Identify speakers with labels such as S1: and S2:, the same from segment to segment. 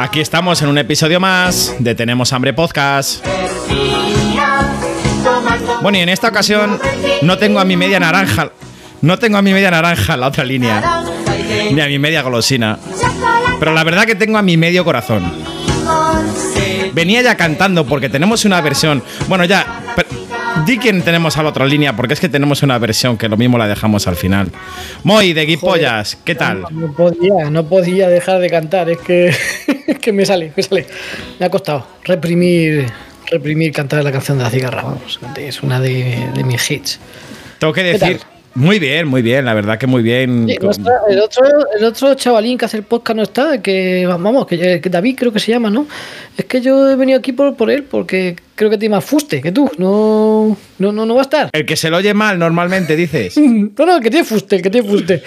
S1: Aquí estamos en un episodio más de Tenemos Hambre Podcast. Bueno, y en esta ocasión no tengo a mi media naranja. No tengo a mi media naranja la otra línea. Ni a mi media golosina. Pero la verdad que tengo a mi medio corazón. Venía ya cantando porque tenemos una versión. Bueno, ya. Di quién tenemos a la otra línea, porque es que tenemos una versión que lo mismo la dejamos al final. Moy, de Guipollas, ¿qué tal?
S2: No, podía, no podía dejar de cantar, es que, que me sale, me sale. Me ha costado reprimir, reprimir cantar la canción de la cigarra, vamos. Es una de, de mis hits.
S1: Tengo que decir. Muy bien, muy bien, la verdad que muy bien.
S2: Sí, no está, el, otro, el otro chavalín que hace el podcast no está, que vamos, que, que David creo que se llama, ¿no? Es que yo he venido aquí por, por él porque creo que tiene más fuste que tú. No, no, no, no va a estar.
S1: El que se lo oye mal normalmente, dices.
S2: no, no, el que tiene fuste, el que tiene fuste.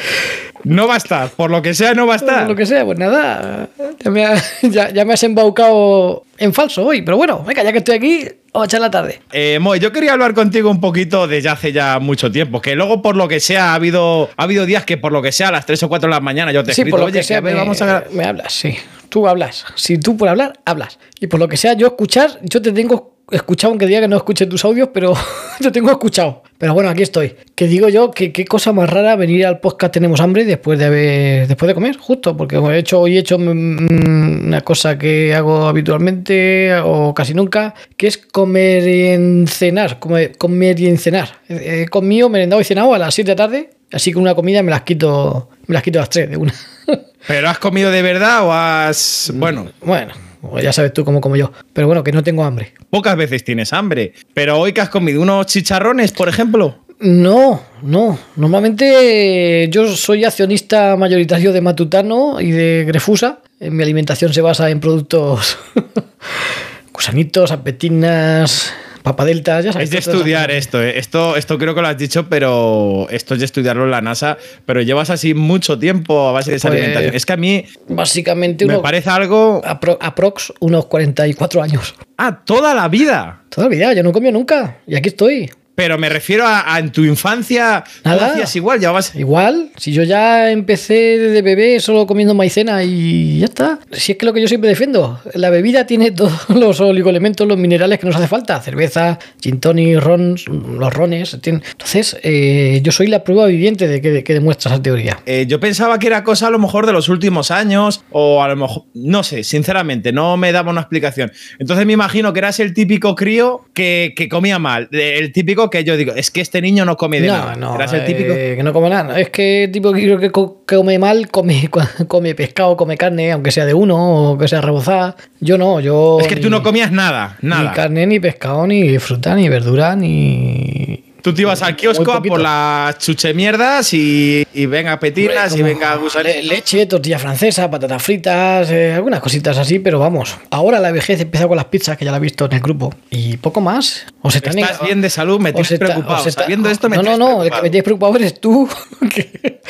S1: No va a estar, por lo que sea, no va a estar.
S2: Por lo que sea, pues nada. Ya me, ha, ya, ya me has embaucado en falso hoy, pero bueno, venga, ya que estoy aquí, vamos a echar la tarde.
S1: Eh, Moy, yo quería hablar contigo un poquito desde hace ya mucho tiempo, que luego por lo que sea ha habido, ha habido días que por lo que sea a las 3 o 4 de la mañana yo te he
S2: Sí,
S1: escrito,
S2: por lo
S1: oye,
S2: que sea,
S1: que
S2: me,
S1: vamos a...
S2: me hablas, sí. Tú hablas. Si tú por hablar, hablas. Y por lo que sea, yo escuchar, yo te tengo escuchado, aunque diga que no escuche tus audios, pero te tengo escuchado. Pero bueno, aquí estoy. Que digo yo que qué cosa más rara venir al podcast Tenemos Hambre después de haber, después de comer, justo, porque he hecho, hoy he hecho mm, una cosa que hago habitualmente o casi nunca, que es comer y encenar, comer, comer y encenar. He comido, merendado y cenado a las 7 de la tarde, así que una comida me las quito, me las quito las 3 de una.
S1: ¿Pero has comido de verdad o has...? Bueno,
S2: Bueno, ya sabes tú cómo como yo. Pero bueno, que no tengo hambre.
S1: pocas veces tienes hambre. Pero hoy que has comido unos chicharrones, por ejemplo.
S2: No, no. Normalmente yo soy accionista mayoritario de Matutano y de Grefusa. En mi alimentación se basa en productos gusanitos, apetinas, papadeltas, ya sabes.
S1: Es de estudiar esto, ¿eh? esto, esto creo que lo has dicho, pero esto es de estudiarlo en la NASA. Pero llevas así mucho tiempo a base de esa
S2: Pues-
S1: alimentación. Es que a mí
S2: Básicamente
S1: me
S2: uno,
S1: parece algo...
S2: apro- aprox unos 44 años.
S1: Ah, toda la vida.
S2: Toda la vida, yo no comí nunca. Y aquí estoy.
S1: Pero me refiero a, a en tu infancia. ¿no lo
S2: Nada.
S1: hacías igual, llevabas...
S2: Igual, si yo ya empecé de bebé solo comiendo maicena y ya está. Si es que lo que yo siempre defiendo, la bebida tiene todos los oligoelementos, los minerales que nos hace falta. Cerveza, gin tonic, ron, los rones. tienen- Entonces, eh, yo soy la prueba viviente de que, de que demuestra esa teoría.
S1: Eh, yo pensaba que era cosa a lo mejor de los últimos años, o a lo mejor, no sé, sinceramente, no me daba una explicación. Entonces me imagino que eras el típico crío que, que comía mal, el típico que yo digo, es que este niño no come de
S2: No,
S1: nada.
S2: no,
S1: Eras el típico.
S2: eh, que no come nada. Es que tipo que creo que co- que come mal, come, come pescado, come carne, aunque sea de uno o que sea rebozada. Yo no, yo...
S1: es que tú no comías nada, nada.
S2: Ni carne, ni pescado, ni fruta, ni verdura, ni.
S1: Tú te ibas al kiosco a por las chuchemierdas y, y venga petinas y venga gusanito.
S2: le- leche, tortilla francesa, patatas fritas, eh, algunas cositas así, pero vamos. Ahora la vejez empieza con las pizzas, que ya la he visto en el grupo. Y poco más. Os están
S1: Estás bien de salud, me tienes preocupado.
S2: está-
S1: Sabiendo esto me
S2: No, no, no, el que me tienes preocupado eres tú. que,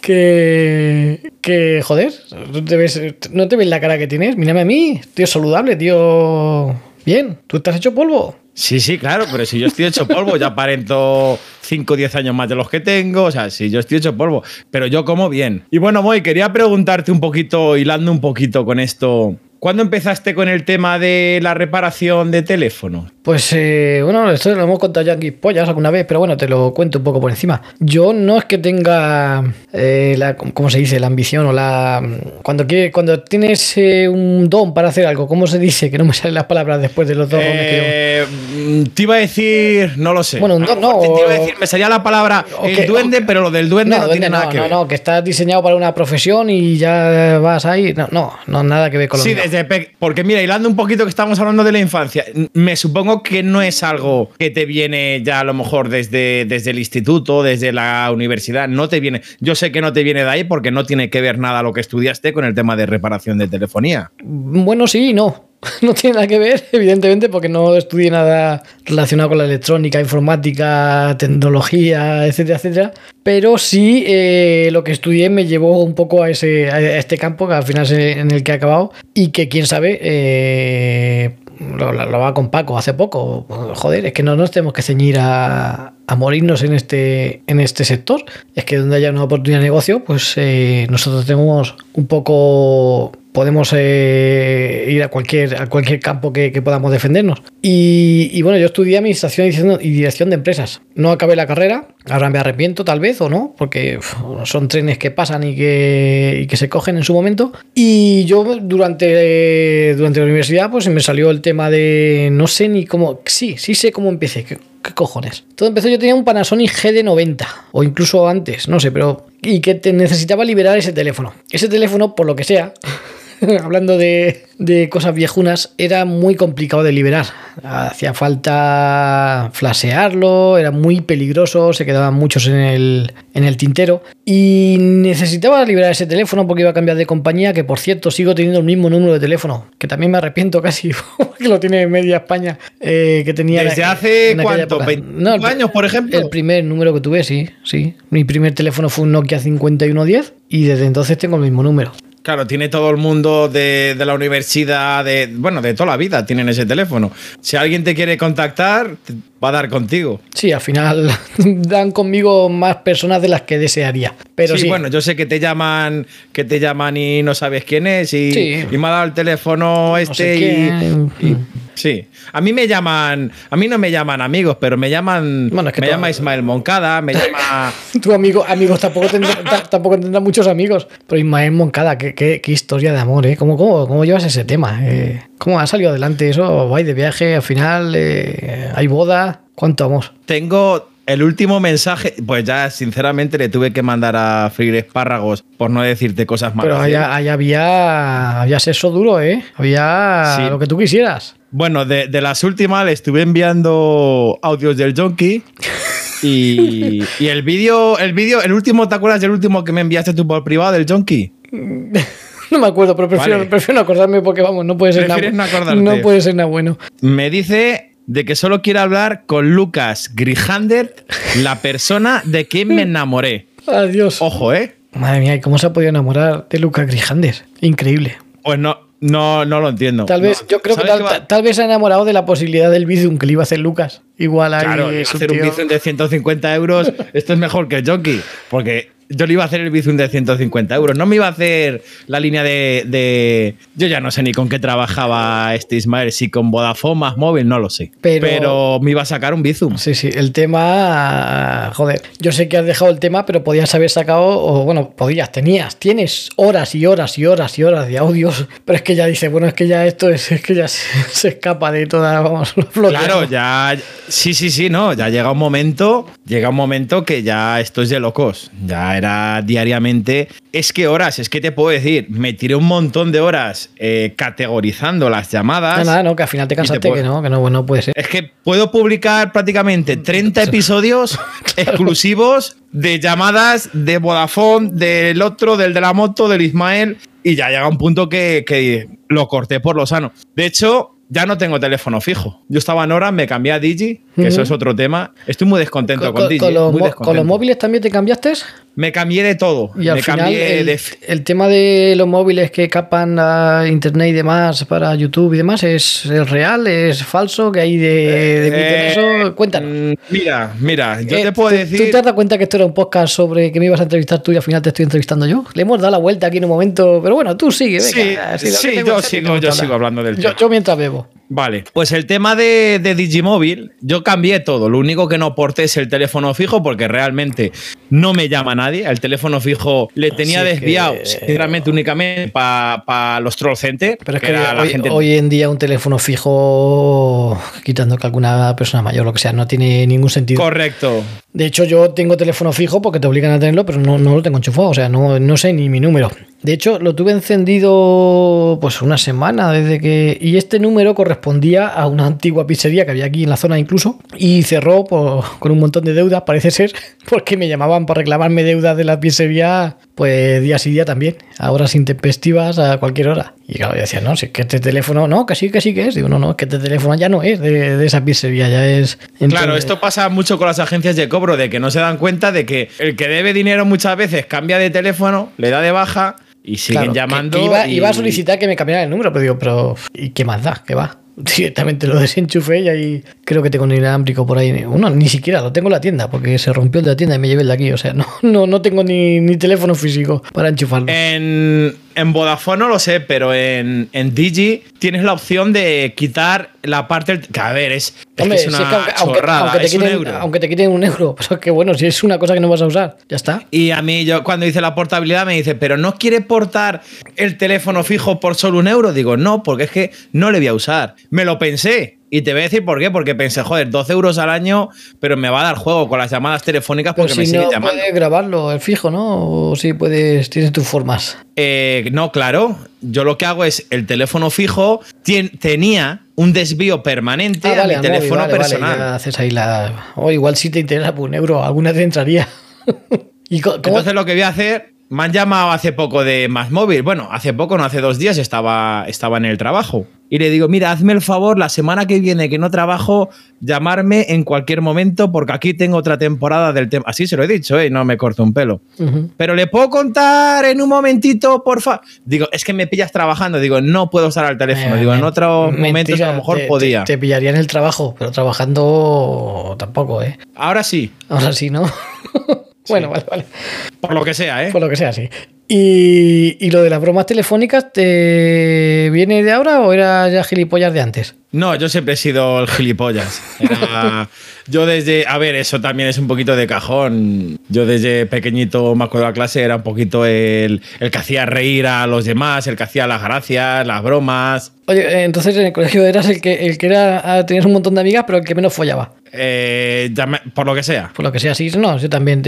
S2: que, que, joder, no te, ves, no te ves la cara que tienes. Mírame a mí, tío saludable, tío. Bien, tú estás hecho polvo.
S1: Sí, sí, claro, pero si yo estoy hecho polvo, ya aparento 5 o 10 años más de los que tengo, o sea, si yo estoy hecho polvo, pero yo como bien. Y bueno, Moy, quería preguntarte un poquito, hilando un poquito con esto, ¿cuándo empezaste con el tema de la reparación de teléfono?
S2: Pues eh, bueno, esto lo hemos contado ya en Pollas alguna vez, pero bueno, te lo cuento un poco por encima. Yo no es que tenga eh, la, ¿cómo se dice? La ambición o la... Cuando, quiere, cuando tienes eh, un don para hacer algo, ¿cómo se dice? Que no me salen las palabras después de los dos que yo...
S1: Eh, te iba a decir, no lo sé.
S2: Bueno, un don no,
S1: Te, te iba a decir, me salía la palabra el
S2: que-
S1: duende,
S2: que-
S1: pero lo del duende no,
S2: duende
S1: tiene nada que
S2: no,
S1: ver.
S2: no, que está diseñado para una profesión y ya vas ahí. No, no, no nada que ver con lo
S1: Sí. Porque mira, hilando un poquito que estamos hablando de la infancia, me supongo que no es algo que te viene ya a lo mejor desde, desde el instituto, desde la universidad, no te viene. Yo sé que no te viene de ahí porque no tiene que ver nada lo que estudiaste con el tema de reparación de telefonía.
S2: Bueno, sí y no. no tiene nada que ver, evidentemente, porque no estudié nada relacionado con la electrónica, informática, tecnología, etcétera, etcétera. Pero sí eh, lo que estudié me llevó un poco a, ese, a este campo, que al final es en el que he acabado, y que quién sabe, eh, lo, va con Paco hace poco. Joder, es que no nos tenemos que ceñir a, a morirnos en este, en este sector. Es que donde haya una oportunidad de negocio, pues eh, nosotros tenemos un poco podemos eh, ir a cualquier, a cualquier campo que, podamos defendernos. Y, bueno, yo estudié administración y dirección, de empresas. No acabé la carrera, ahora me arrepiento tal vez o no, porque son trenes que pasan y que, y que se cogen en su momento. Y yo durante, durante la universidad pues me salió el tema de, no sé ni cómo, sí, sí sé cómo empecé. ¿Qué, qué cojones? Todo empezó, yo tenía un Panasonic GD90 o incluso antes, no sé, pero... Y que te necesitaba liberar ese teléfono. Ese teléfono, por lo que sea, hablando de, de, cosas viejunas, era muy complicado de liberar. Hacía falta flashearlo, era muy peligroso, se quedaban muchos en el, en el tintero. Y necesitaba liberar ese teléfono porque iba a cambiar de compañía, que por cierto sigo teniendo el mismo número de teléfono, que también me arrepiento casi, que lo tiene media España, eh, que tenía...
S1: ¿Desde hace cuánto? ¿20 no, el, años, por ejemplo?
S2: El primer número que tuve, sí, sí. Mi primer teléfono fue un Nokia 5110 y desde entonces tengo el mismo número.
S1: Claro, tiene todo el mundo de, de, la universidad, de bueno, de toda la vida tienen ese teléfono. Si alguien te quiere contactar, va a dar contigo.
S2: Sí, al final dan conmigo más personas de las que desearía. Pero sí, sí.
S1: bueno, yo sé que te llaman, que te llaman y no sabes quién es y, sí. y me ha dado el teléfono este
S2: no sé
S1: y, y, Sí, a mí me llaman, a mí no me llaman amigos, pero me llaman, bueno, es que me llama Ismael Moncada, me llama...
S2: tu amigo, amigos, tampoco tendrá, tampoco tendrá muchos amigos, pero Ismael Moncada, qué, qué, qué historia de amor, ¿eh? ¿Cómo, cómo, cómo llevas ese tema? Eh, ¿Cómo ha salido adelante eso? Vais de viaje, al final eh, hay boda, ¿cuánto amor?
S1: Tengo, el último mensaje, pues ya sinceramente le tuve que mandar a freír espárragos por no decirte cosas malas.
S2: Pero allá, allá había, había sexo duro, ¿eh? Había sí. lo que tú quisieras.
S1: Bueno, de, de, las últimas le estuve enviando audios del Jonky. Y, y, el vídeo, el vídeo, el último, ¿te acuerdas del último que me enviaste tú por privado del Jonky?
S2: No me acuerdo, pero prefiero, vale. prefiero no acordarme porque vamos, no puede ser nada,
S1: no,
S2: no puede ser nada bueno.
S1: Me dice de que solo quiero hablar con Lucas Grijander, la persona de quien me enamoré.
S2: Adiós.
S1: Ojo, ¿eh?
S2: Madre mía, ¿cómo se ha podido enamorar de Lucas Grijander? Increíble.
S1: Pues no, no, no lo entiendo.
S2: Tal vez,
S1: no.
S2: yo creo que tal, que tal, vez se ha enamorado de la posibilidad del Bizum que le iba a hacer Lucas. Igual ahí.
S1: Claro, hacer un Bizum de 150 euros, esto es mejor que el Jockey. Porque yo le iba a hacer el Bizum de 150 euros. No me iba a hacer la línea de, de, Yo ya no sé ni con qué trabajaba este Ismael, si con Vodafone más móvil, no lo sé. Pero, pero me iba a sacar un Bizum.
S2: Sí, sí. El tema. Joder. Yo sé que has dejado el tema, pero podías haber sacado. O bueno, podías, tenías. Tienes horas y horas y horas y horas de audios. Pero es que ya dice, bueno, es que ya esto es, es que ya se, se escapa de toda. Vamos,
S1: Claro, ya. Sí, sí, sí, no. Ya llega un momento. Llega un momento que ya esto es de locos. Ya era diariamente. Es que horas, es que te puedo decir, me tiré un montón de horas eh, categorizando las llamadas.
S2: No, nada, no, que al final te cansaste, te puedo... que no, que no, no puede ser.
S1: Es que puedo publicar prácticamente 30 episodios claro. exclusivos de llamadas de Vodafone, del otro, del de la moto, del Ismael, y ya llega un punto que, que lo corté por lo sano. De hecho, ya no tengo teléfono fijo. Yo estaba en hora, me cambié a Digi, que uh -huh. eso es otro tema. Estoy muy descontento con, con Digi.
S2: Con,
S1: lo,
S2: muy descontento. ¿Con los móviles también te cambiaste?
S1: Me cambié de todo.
S2: Y al
S1: me
S2: final,
S1: cambié
S2: el,
S1: de...
S2: el, tema de los móviles que capan a internet y demás para YouTube y demás, ¿es, es real? ¿Es falso? ¿Que hay de, de
S1: Eh,
S2: eso? Cuéntanos.
S1: Mira, mira, yo
S2: Eh,
S1: te puedo
S2: ¿tú-
S1: decir.
S2: ¿Tú te has dado cuenta que esto era un podcast sobre que me ibas a entrevistar tú y al final te estoy entrevistando yo? Le hemos dado la vuelta aquí en un momento, pero bueno, tú sigue, venga.
S1: Sí, sí,
S2: tengo-
S1: yo sigo, yo
S2: hablar.
S1: sigo hablando del
S2: Yo,
S1: tema.
S2: yo mientras bebo.
S1: Vale, pues el tema de, de Digimóvil, yo cambié todo. Lo único que no porté es el teléfono fijo porque realmente no me llama nadie. El teléfono fijo le tenía desviado,
S2: que-
S1: sinceramente, únicamente para pa los troll center.
S2: Pero es que,
S1: era la
S2: hoy,
S1: gente-
S2: hoy en día un teléfono fijo, quitando que alguna persona mayor, lo que sea, no tiene ningún sentido.
S1: Correcto.
S2: De hecho, yo tengo teléfono fijo porque te obligan a tenerlo, pero no, no lo tengo enchufado, o sea, no, no sé ni mi número. De hecho, lo tuve encendido pues una semana desde que... Y este número correspondía a una antigua pizzería que había aquí en la zona incluso y cerró por- con un montón de deudas, parece ser, porque me llamaban para reclamarme deudas de la pizzería pues día sí día también, a horas intempestivas, a cualquier hora. Y claro, yo decía, no, si es que este teléfono, no, que sí, que sí que es. Digo, no, no, es que este teléfono ya no es de, de esa pizzería, ya es.
S1: Claro, esto pasa mucho con las agencias de cobro, de que no se dan cuenta de que el que debe dinero muchas veces cambia de teléfono, le da de baja y siguen
S2: Claro, que-
S1: llamando.
S2: que iba,
S1: y-
S2: iba a solicitar que me cambiara el número, pero digo, pero ¿y qué más da? ¿Qué va? Directamente lo desenchufé y ahí creo que tengo un inalámbrico por ahí. Uno, ni siquiera lo tengo en la tienda, porque se rompió el de la tienda y me llevé el de aquí. O sea, no, no, no tengo ni, ni teléfono físico para enchufarlo.
S1: En, en Vodafone no lo sé, pero en, en Digi tienes la opción de quitar la parte. Que a ver, es, es que
S2: Hombre,
S1: es
S2: si
S1: una
S2: es que aunque,
S1: chorrada,
S2: aunque te
S1: es un
S2: quiten,
S1: euro.
S2: aunque te quiten un euro, pero que bueno, si es una cosa que no vas a usar, ya está.
S1: Y a mí, yo cuando hice la portabilidad, me dice, ¿pero no quiere portar el teléfono fijo por solo un euro? Digo, no, porque es que no le voy a usar. Me lo pensé. Y te voy a decir por qué. Porque pensé, joder, 12 euros al año, pero me va a dar juego con las llamadas telefónicas porque me
S2: si
S1: siguen
S2: no
S1: llamando.
S2: puedes grabarlo, el fijo, ¿no? O si puedes, tienes tus formas.
S1: Eh, no, claro. Yo lo que hago es el teléfono fijo tenía un desvío permanente
S2: Ah,
S1: a
S2: vale,
S1: mi
S2: al móvil,
S1: teléfono
S2: vale, vale,
S1: personal.
S2: ya haces ahí la. O igual si te interesa por un euro, alguna te entraría. ¿Y co- cómo-
S1: Entonces lo que voy a hacer, me han llamado hace poco de Más Móvil. Bueno, hace poco, no hace dos días, estaba, estaba en el trabajo. Y le digo, mira, hazme el favor, la semana que viene que no trabajo, llamarme en cualquier momento porque aquí tengo otra temporada del tema. Así se lo he dicho, ¿eh? No me corto un pelo. Pero le puedo contar en un momentito, porfa. Digo, es que me pillas trabajando. Digo, no puedo usar el teléfono.
S2: Eh,
S1: Digo, en otro momento a lo mejor
S2: te-
S1: podía.
S2: Te, te pillaría en el trabajo, pero trabajando tampoco, ¿eh?
S1: Ahora sí,
S2: Ahora sí, ¿no? bueno, vale, vale.
S1: por lo que sea, ¿eh?
S2: Por lo que sea, sí. Y, y lo de las bromas telefónicas, ¿te viene de ahora o era ya gilipollas de antes?
S1: No, yo siempre he sido el gilipollas. Era- yo desde. A ver, eso también es un poquito de cajón. Yo desde pequeñito, me acuerdo de la clase, era un poquito el, el que hacía reír a los demás, el que hacía las gracias, las bromas.
S2: Oye, eh, entonces en el colegio eras el que, el que era, ah, tenías un montón de amigas, pero el que menos follaba.
S1: Eh, por lo que sea.
S2: Por lo que sea así, no, yo también,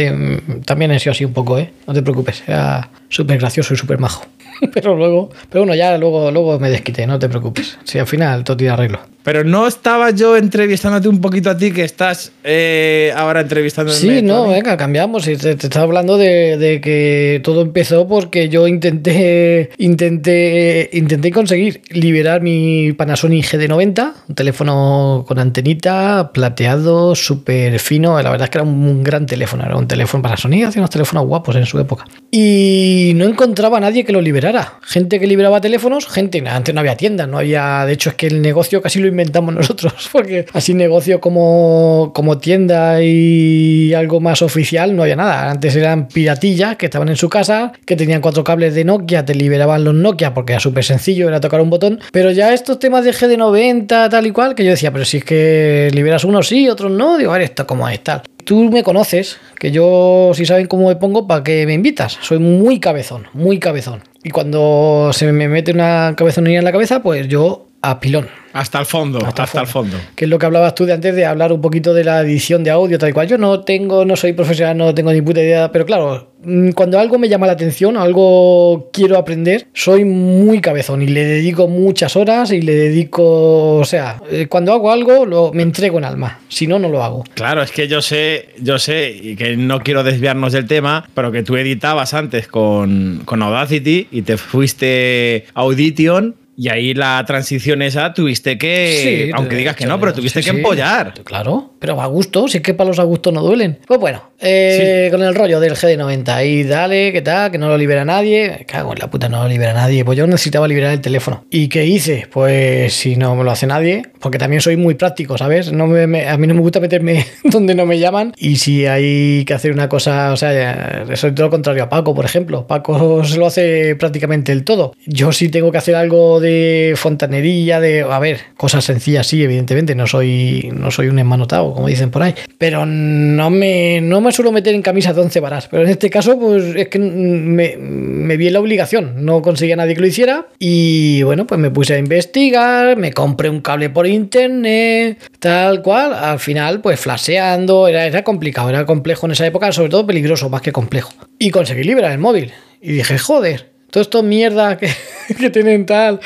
S2: también he sido así un poco, ¿eh? No te preocupes, era súper gracioso y súper majo. pero luego, pero bueno, ya luego, luego me desquité, no te preocupes. Si al final todo tiene arreglo.
S1: Pero no estaba yo entrevistándote un poquito a ti, que estás eh, ahora entrevistándome.
S2: Sí, no, venga, cambiamos. Te, te estaba hablando de, de que todo empezó porque yo intenté, intenté, intenté conseguir liberar mi Panasonic GD90, un teléfono con antenita, plateado, súper fino. La verdad es que era un gran teléfono, era un teléfono Panasonic, hacía unos teléfonos guapos en su época. Y no encontraba a nadie que lo liberara. Gente que liberaba teléfonos, gente, antes no había tiendas, no había, de hecho es que el negocio casi lo inventamos nosotros, porque así negocio como, como tienda y algo más oficial no había nada. Antes eran piratillas que estaban en su casa, que tenían cuatro cables de Nokia, te liberaban los Nokia porque era súper sencillo, era tocar un botón. Pero ya estos temas de GD90, tal y cual, que yo decía, pero si es que liberas unos sí, otros no, digo, a esto cómo es tal. Tú me conoces, que yo, si saben cómo me pongo, ¿para qué me invitas? Soy muy cabezón, muy cabezón. Y cuando se me mete una cabezonía en la cabeza, pues yo a pilón.
S1: Hasta el fondo, hasta, el fondo.
S2: Que es lo que hablabas tú de antes de hablar un poquito de la edición de audio, tal y cual. Yo no tengo, no soy profesional, no tengo ni puta idea, pero claro, mm, cuando algo me llama la atención, algo quiero aprender, soy muy cabezón y le dedico muchas horas y le dedico, o sea, eh, cuando hago algo lo, me entrego en alma, si no, no lo hago.
S1: Claro, es que yo sé, yo sé, y que no quiero desviarnos del tema, pero que tú editabas antes con, con Audacity y te fuiste a Audition y ahí la transición esa tuviste que,
S2: Sí,
S1: aunque digas que no, pero tuviste
S2: sí,
S1: que
S2: sí.
S1: empollar.
S2: Claro, pero a gusto, si es que palos a gusto no duelen. Pues bueno, eh, con el rollo del GD90 y dale, ¿qué tal? Que no lo libera nadie. Me Cago en la puta, no lo libera nadie. Pues yo necesitaba liberar el teléfono. ¿Y qué hice? Pues si no me lo hace nadie, porque también soy muy práctico, ¿sabes? No me- me- a mí no me gusta meterme donde no me llaman. Y si hay que hacer una cosa, o sea, soy todo lo contrario a Paco, por ejemplo. Paco se lo hace prácticamente el todo. Yo sí tengo que hacer algo de fontanería, de, a ver, cosas sencillas, sí, evidentemente. No soy, no soy un enmanotado, como dicen por ahí. Pero no me, no me suelo meter en camisas de once varas. Pero en este caso, pues es que me, vi en la obligación. No conseguía nadie que lo hiciera. Y bueno, pues me puse a investigar, me compré un cable por internet, tal cual. Al final, pues flasheando, era, era complicado, era complejo en esa época, sobre todo peligroso, más que complejo. Y conseguí liberar el móvil. Y dije, joder, todo esto mierda que, que tienen tal.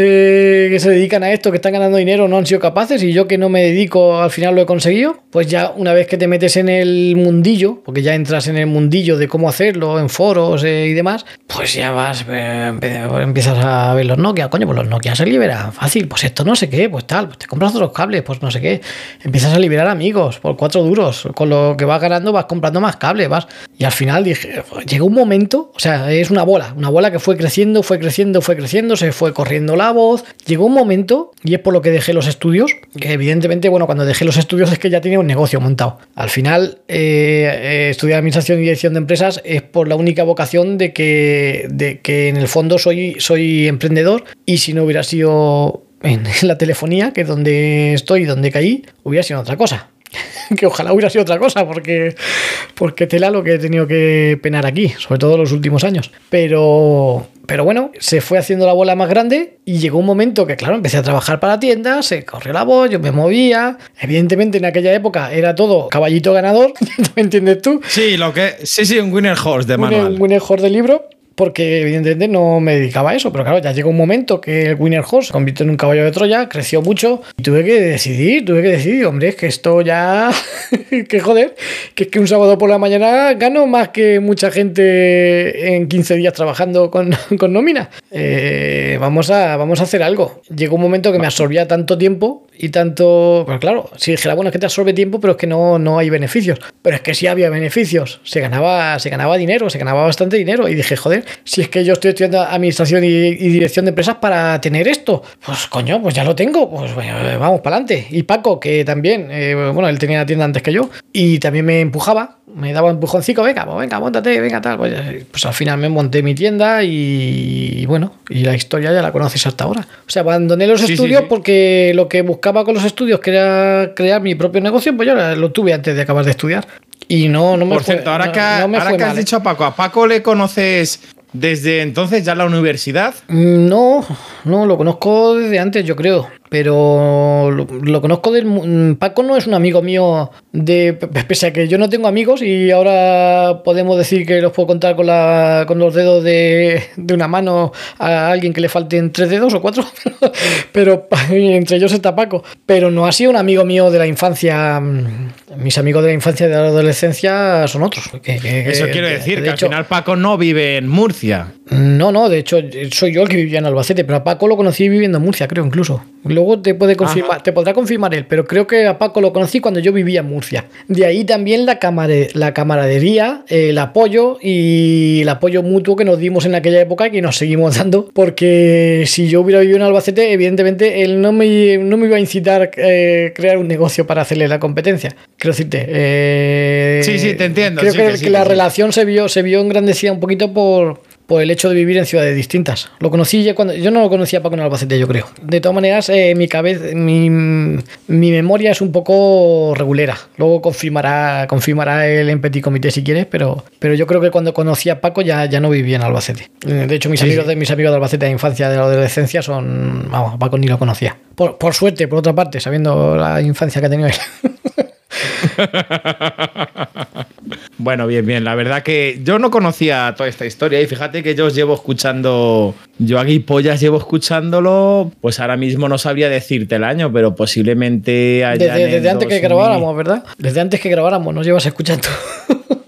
S2: Eh, que se dedican a esto, que están ganando dinero, no han sido capaces y yo que no me dedico al final lo he conseguido, pues ya una vez que te metes en el mundillo, porque ya entras en el mundillo de cómo hacerlo, en foros eh, y demás, pues ya vas, eh, empe- empiezas a ver los Nokia, coño, pues los Nokia se liberan fácil, pues esto no sé qué, pues tal, pues te compras otros cables, pues no sé qué, empiezas a liberar amigos por cuatro duros, con lo que vas ganando vas comprando más cables, vas, y al final dije, llegó un momento, o sea, es una bola, una bola que fue creciendo, fue creciendo, fue creciendo, se fue corriendo la voz, llegó un momento, y es por lo que dejé los estudios, que evidentemente, bueno, cuando dejé los estudios es que ya tenía un negocio montado. Al final, eh, eh, estudiar administración y dirección de empresas es por la única vocación de que, de que en el fondo soy, soy emprendedor y si no hubiera sido en la telefonía, que es donde estoy, donde caí, hubiera sido otra cosa. que ojalá hubiera sido otra cosa, porque, porque tela lo que he tenido que penar aquí, sobre todo los últimos años. Pero, pero bueno, se fue haciendo la bola más grande y llegó un momento que, claro, empecé a trabajar para tiendas, se corrió la voz, yo me movía. Evidentemente, en aquella época era todo caballito ganador, ¿me entiendes tú?
S1: Sí, lo que. Sí, sí, un winner horse de manual.
S2: un winner horse de libro. Porque evidentemente no me dedicaba a eso, pero claro, ya llegó un momento que el Winner Horse se convirtió en un caballo de Troya, creció mucho y tuve que decidir, tuve que decidir, hombre, es que esto ya, que joder, que es que un sábado por la mañana gano más que mucha gente en 15 días trabajando con, con nómina. Eh, vamos, a, vamos a hacer algo. Llegó un momento que me absorbía tanto tiempo y tanto, pues claro, si dijera, bueno, es que te absorbe tiempo, pero es que no, no hay beneficios. Pero es que sí había beneficios, se ganaba, se ganaba dinero, se ganaba bastante dinero y dije, joder, si es que yo estoy estudiando administración y, y dirección de empresas para tener esto, pues coño, pues ya lo tengo, pues bueno, vamos para adelante. Y Paco, que también, eh, bueno, él tenía la tienda antes que yo y también me empujaba, me daba un empujoncito, venga, pues venga, montate, venga, tal. Pues, eh, pues al final me monté mi tienda y, y bueno, y la historia ya la conoces hasta ahora. O sea, abandoné los
S1: Sí,
S2: estudios
S1: sí.
S2: porque lo que buscaba con los estudios, que era crear mi propio negocio, pues yo lo tuve antes de acabar de estudiar. Y no, no me
S1: Por
S2: fue-
S1: cierto, ahora
S2: no-
S1: que,
S2: no me
S1: ahora
S2: fue
S1: que has
S2: mal, ¿eh?
S1: dicho a Paco, ¿a Paco le conoces desde entonces ya la universidad?
S2: Mm, No, no, lo conozco desde antes, yo creo. Pero lo, conozco del. mm, Paco no es un amigo mío de. Pese a que yo no tengo amigos y ahora podemos decir que los puedo contar con, la, con los dedos de, de una mano a alguien que le falten tres dedos o cuatro. Pero, entre ellos está Paco. Pero no ha sido un amigo mío de la infancia. Mis amigos de la infancia y de la adolescencia son otros. que- que-
S1: Eso quiero
S2: de-
S1: decir
S2: de
S1: que
S2: hecho-
S1: al final Paco no vive en Murcia.
S2: no, no, de hecho soy yo el que vivía en Albacete, pero a Paco lo conocí viviendo en Murcia, creo incluso. Luego te puede confirmar, te podrá confirmar él, pero creo que a Paco lo conocí cuando yo vivía en Murcia. De ahí también la, camare- la camaradería, el apoyo y el apoyo mutuo que nos dimos en aquella época y que nos seguimos dando, porque si yo hubiera vivido en Albacete, evidentemente él no me, no me iba a incitar a eh, crear un negocio para hacerle la competencia. Quiero decirte, eh,
S1: Sí, sí, te entiendo,
S2: Creo
S1: sí
S2: que,
S1: que sí,
S2: que la
S1: sí.
S2: relación se vio, se vio engrandecida un poquito por, por el hecho de vivir en ciudades distintas. Lo conocí ya cuando. Yo no lo conocía a Paco en Albacete, yo creo. De todas maneras, eh, mi cabeza, mi, mi memoria es un poco regulera. Luego confirmará, confirmará el en petit comité si quieres, pero, pero yo creo que cuando conocí a Paco ya, ya no vivía en Albacete. Eh, De hecho, mis
S1: Sí,
S2: amigos de mis amigos de Albacete de infancia, de la adolescencia, son. Vamos, Paco ni lo conocía. Por, por suerte, por otra parte, sabiendo la infancia que ha tenido él.
S1: Bueno, bien, bien. La verdad que yo no conocía toda esta historia y fíjate que yo os llevo escuchando, yo aquí pollas llevo escuchándolo, pues ahora mismo no sabría decirte el año, pero posiblemente allá
S2: Desde, desde antes que
S1: 2000.
S2: grabáramos, ¿verdad? Desde antes que grabáramos, nos llevas escuchando.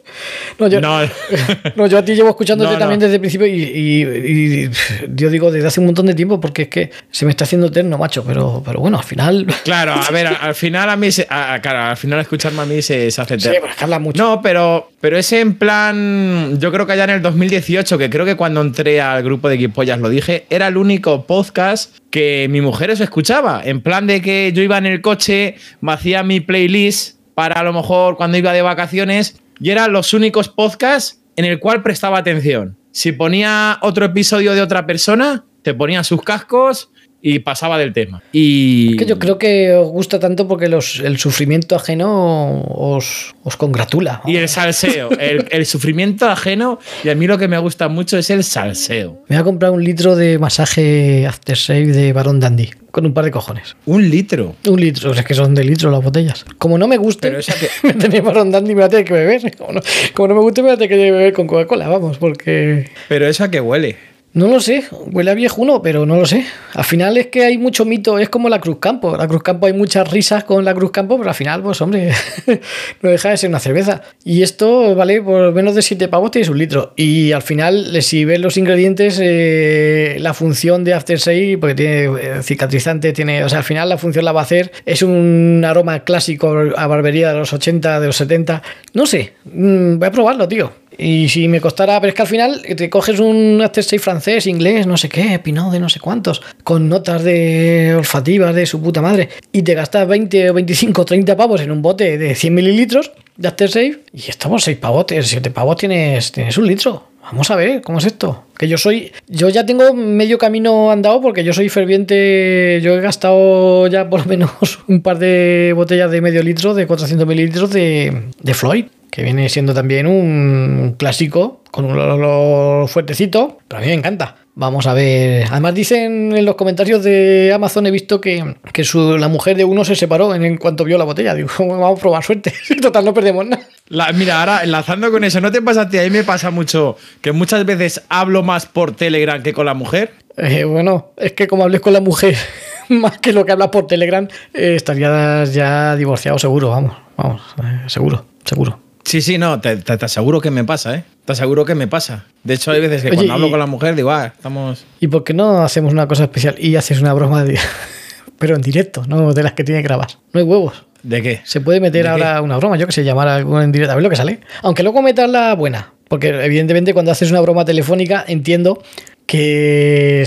S2: no, yo,
S1: No.
S2: no, yo a ti llevo escuchándote
S1: No,
S2: también desde el principio y, y- y, pff, yo digo desde hace un montón de tiempo porque es que se me está haciendo eterno, macho. Pero, pero bueno, al final.
S1: Claro, a ver, al final a mí, se- a- claro, al final escucharme a mí se, se hace
S2: Sí,
S1: eterno.
S2: pero es que mucho.
S1: No, pero, pero ese en plan, yo creo que allá en el 2018, que creo que cuando entré al grupo de Guipollas lo dije, era el único podcast que mi mujer os escuchaba. En plan de que yo iba en el coche, me hacía mi playlist para a lo mejor cuando iba de vacaciones y eran los únicos podcasts en el cual prestaba atención. Si ponía otro episodio de otra persona, te ponía sus cascos y pasaba del tema. Y
S2: Es que yo creo que os gusta tanto porque los, el sufrimiento ajeno os, os congratula.
S1: Y el salseo, el, el sufrimiento ajeno, y a mí lo que me gusta mucho es el salseo.
S2: Me voy a comprar un litro de masaje aftershave de Barón Dandy con un par de cojones.
S1: Un litro.
S2: Un litro, es que son de litro las botellas. Como no me guste,
S1: Pero esa que-
S2: me tenéis Barón Dandy y me la tenéis que beber. Como no, como no me guste, me la tenéis que beber con Coca-Cola, vamos, porque.
S1: Pero esa que huele.
S2: No lo sé, huele a viejuno, pero no lo sé. Al final es que hay mucho mito, es como la Cruz Campo. La Cruz Campo hay muchas risas con la Cruz Campo, pero al final, pues hombre, no deja de ser una cerveza. Y esto vale por menos de 7 pavos, tienes un litro. Y al final, si ves los ingredientes, eh, la función de After Sale, porque tiene eh, cicatrizante, tiene, o sea, al final la función la va a hacer, es un aroma clásico a barbería de los 80, de los 70. No sé, mm, voy a probarlo, tío. Y si me costara, pero es que al final te coges un After francés, inglés, no sé qué, Pinot de no sé cuántos, con notas de olfativas de su puta madre, y te gastas 20 o 25 30 pavos en un bote de 100 mililitros de After y estamos 6 pavotes, 7 pavos tienes, tienes un litro. Vamos a ver, ¿cómo es esto? Que yo soy. Yo ya tengo medio camino andado porque yo soy ferviente. Yo he gastado ya por lo menos un par de botellas de medio litro, de 400 mililitros de, de Floyd que viene siendo también un clásico con un olor fuertecito, pero a mí me encanta. Vamos a ver. Además dicen en los comentarios de Amazon he visto que, que la mujer de uno se separó en, cuanto vio la botella. Digo, vamos a probar suerte. Total, no perdemos nada.
S1: mira, ahora enlazando con eso, ¿no te pasa a ti? A mí me pasa mucho que muchas veces hablo más por Telegram que con la mujer.
S2: Eh, bueno, es que como hables con la mujer más que lo que hablas por Telegram, eh, estarías ya divorciado seguro, vamos, vamos, eh, seguro, seguro.
S1: Sí, sí, no, te, aseguro que me pasa, ¿eh? Te aseguro que me pasa. De hecho, hay veces que cuando hablo con la mujer digo, ah, estamos.
S2: ¿Y por qué no hacemos una cosa especial y haces una broma, de... pero en directo, no de las que tiene que grabar? No hay huevos.
S1: ¿De qué?
S2: Se puede meter ahora una broma, yo que sé, llamar a en directo, a ver lo que sale. Aunque luego metas la buena, porque evidentemente cuando haces una broma telefónica entiendo que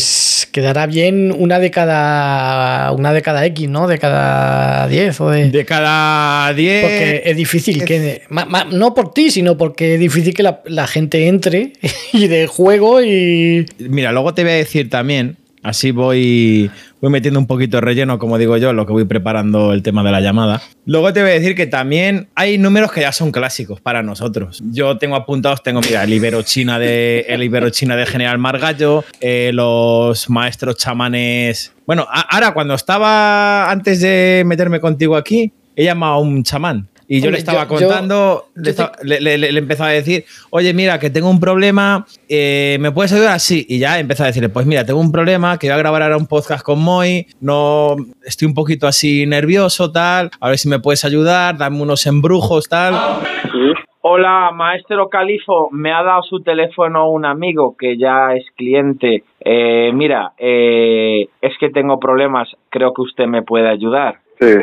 S2: quedará bien una de cada una de cada X, ¿no? De cada 10 o de...
S1: de cada 10.
S2: Porque es difícil que no por ti, sino porque es difícil que la, la gente entre y de juego y
S1: Mira, luego te voy a decir también Así voy, voy metiendo un poquito de relleno, como digo yo, lo que voy preparando el tema de la llamada. Luego te voy a decir que también hay números que ya son clásicos para nosotros. Yo tengo apuntados, tengo, mira, el Ibero China de, el Ibero China de General Margallo, eh, los maestros chamanes. Bueno, ahora cuando estaba, antes de meterme contigo aquí, he llamado a un chamán y yo le estaba contando, le, le, empezaba a decir, oye, mira, que tengo un problema, eh, ¿me puedes ayudar? Sí. Y ya empezó a decirle, pues mira, tengo un problema, que voy a grabar ahora un podcast con Moy, no, estoy un poquito así nervioso, tal, a ver si me puedes ayudar, dame unos embrujos, tal.
S3: Hola, maestro Califo, me ha dado su teléfono un amigo que ya es cliente. Eh, mira, eh, es que tengo problemas, creo que usted me puede ayudar.
S4: Sí.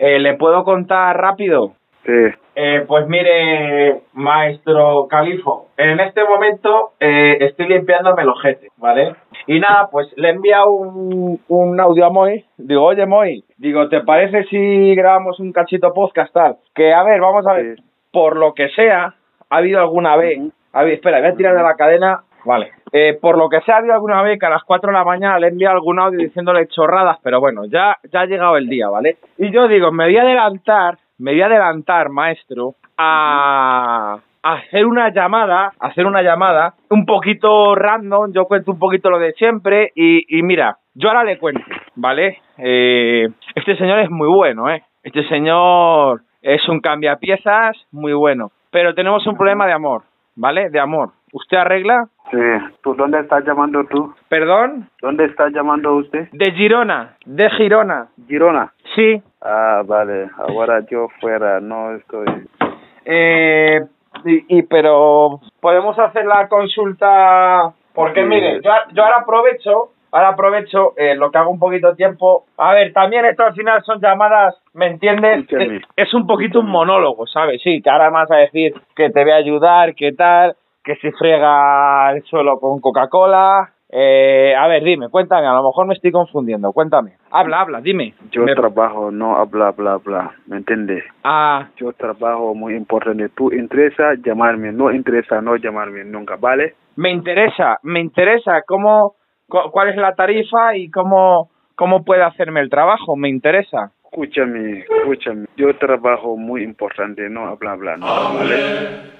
S3: ¿Le puedo contar rápido?
S4: Sí.
S3: Eh, pues mire, maestro Califo, en este momento eh, estoy limpiándome el ojete, ¿vale? Y nada, pues le enviado un, un audio a Moy. Digo, oye Moy, digo, ¿te parece si grabamos un cachito podcast tal? Que a ver, vamos a ver, por lo que sea, ha habido alguna vez, a ver, espera, voy a tirar de la cadena, vale. Eh, por lo que sea, ha habido alguna vez que a las 4 de la mañana le enviado algún audio diciéndole chorradas, pero bueno, ya, ya ha llegado el día, ¿vale? Y yo digo, me voy a adelantar me voy a adelantar, maestro, a hacer una llamada, hacer una llamada un poquito random, yo cuento un poquito lo de siempre y, mira, yo ahora le cuento, ¿vale? Eh, este señor es muy bueno, ¿eh? Este señor es un cambiapiezas muy bueno, pero tenemos un problema de amor, ¿vale? De amor. ¿Usted arregla?
S4: Sí. ¿Tú dónde estás llamando tú?
S3: ¿Perdón?
S4: ¿Dónde está llamando usted?
S3: De Girona, de Girona.
S4: ¿Girona?
S3: Sí.
S4: Ah, vale. Ahora yo fuera, no estoy.
S3: Eh, y, pero podemos hacer la consulta porque mire, yo, yo ahora aprovecho ahora aprovecho eh, lo que hago un poquito de tiempo. A ver, también esto al final son llamadas, ¿me entiendes? Es, un poquito un monólogo, ¿sabes? Sí, que ahora más a decir que te voy a ayudar, que tal, que se frega el suelo con Coca-Cola. Eh, a ver, dime, cuéntame, a lo mejor me estoy confundiendo, cuéntame. Habla, habla, dime.
S4: Yo trabajo, no habla, bla, bla, ¿me entiendes?
S3: Ah.
S4: Yo trabajo muy importante. Tú interesa llamarme, no interesa no llamarme nunca, ¿vale?
S3: Me interesa, me interesa cómo, cuál es la tarifa y cómo, cómo puede hacerme el trabajo, me interesa.
S4: Escúchame, escúchame. Yo trabajo muy importante, no habla, bla, no, ¿vale?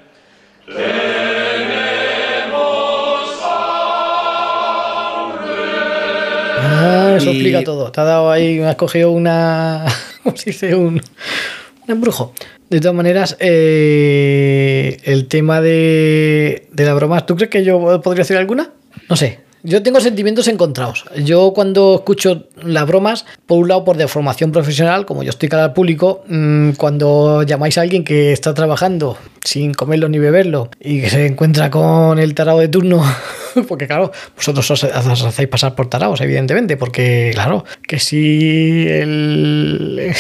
S2: Ah, eso explica todo. Te ha dado ahí, me has cogido una. ¿Cómo se dice? Un, un embrujo. De todas maneras, eh, el tema de, de la broma, ¿tú crees que yo podría hacer alguna? No sé. Yo tengo sentimientos encontrados. Yo cuando escucho las bromas, por un lado por deformación profesional, como yo estoy cara al público, mm, cuando llamáis a alguien que está trabajando sin comerlo ni beberlo y que se encuentra con el tarado de turno, porque claro, vosotros os, hacéis pasar por tarados, evidentemente, porque claro, que si el,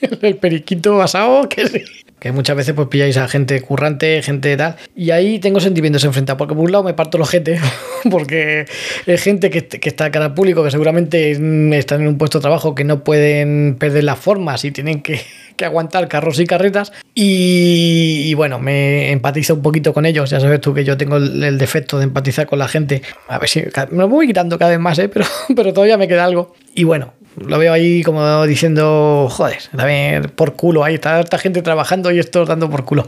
S2: el periquito asado, que sí. Que muchas veces pues pilláis a gente currante, gente tal. Y ahí tengo sentimientos enfrentados. Porque por un lado me parto los gente. Porque es gente que, que está cara al público, que seguramente están en un puesto de trabajo que no pueden perder las formas y tienen que, que aguantar carros y carretas. Y, bueno, me empatizo un poquito con ellos. Ya sabes tú que yo tengo el, defecto de empatizar con la gente. A ver si me voy quitando cada vez más, ¿eh? pero, pero todavía me queda algo. Y bueno, lo veo ahí como diciendo, joder, también por culo, ahí está esta gente trabajando y esto dando por culo.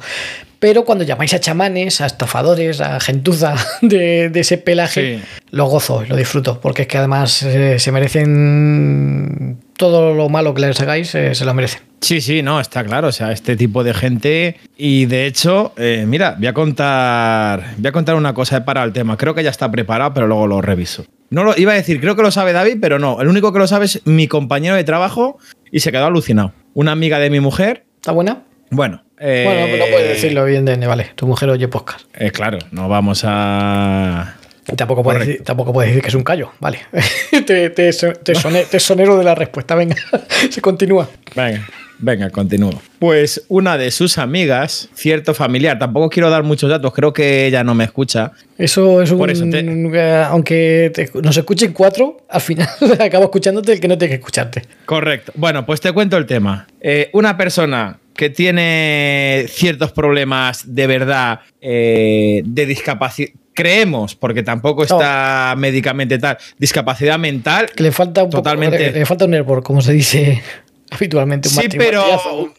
S2: Pero cuando llamáis a chamanes, a estafadores, a gentuza de, de ese pelaje,
S1: Sí.
S2: lo gozo y lo disfruto, porque es que además eh, se merecen todo lo malo que les hagáis, eh, se lo merecen.
S1: Sí, sí, no, está claro. O sea, este tipo de gente. Y de hecho, eh, mira, voy a contar. Voy a contar una cosa, he parado el tema. Creo que ya está preparado, pero luego lo reviso. No lo iba a decir, creo que lo sabe David, pero no. El único que lo sabe es mi compañero de trabajo y se quedó alucinado. Una amiga de mi mujer.
S2: ¿Está buena?
S1: Bueno. Eh,
S2: Bueno, no puedes decirlo bien de vale. Tu mujer oye podcast.
S1: eh, claro, no vamos a.
S2: Y tampoco puedes, decir, tampoco puedes decir que es un callo, vale. te, te, te, sone- te sonero de la respuesta, venga, se continúa.
S1: Venga, venga, continúo. Pues una de sus amigas, cierto familiar, tampoco quiero dar muchos datos, creo que ella no me escucha.
S2: Eso es un.
S1: Por eso te-
S2: eh, Aunque nos escuchen cuatro, al final acabo escuchándote el que no tiene que escucharte.
S1: Correcto. Bueno, pues te cuento el tema. Eh, una persona que tiene ciertos problemas de verdad eh, de discapacidad. Creemos, porque tampoco está médicamente tal, discapacidad mental.
S2: Que le falta un
S1: Totalmente.
S2: poco. Le, le falta un hervor, como se dice habitualmente. Un
S1: Sí, pero.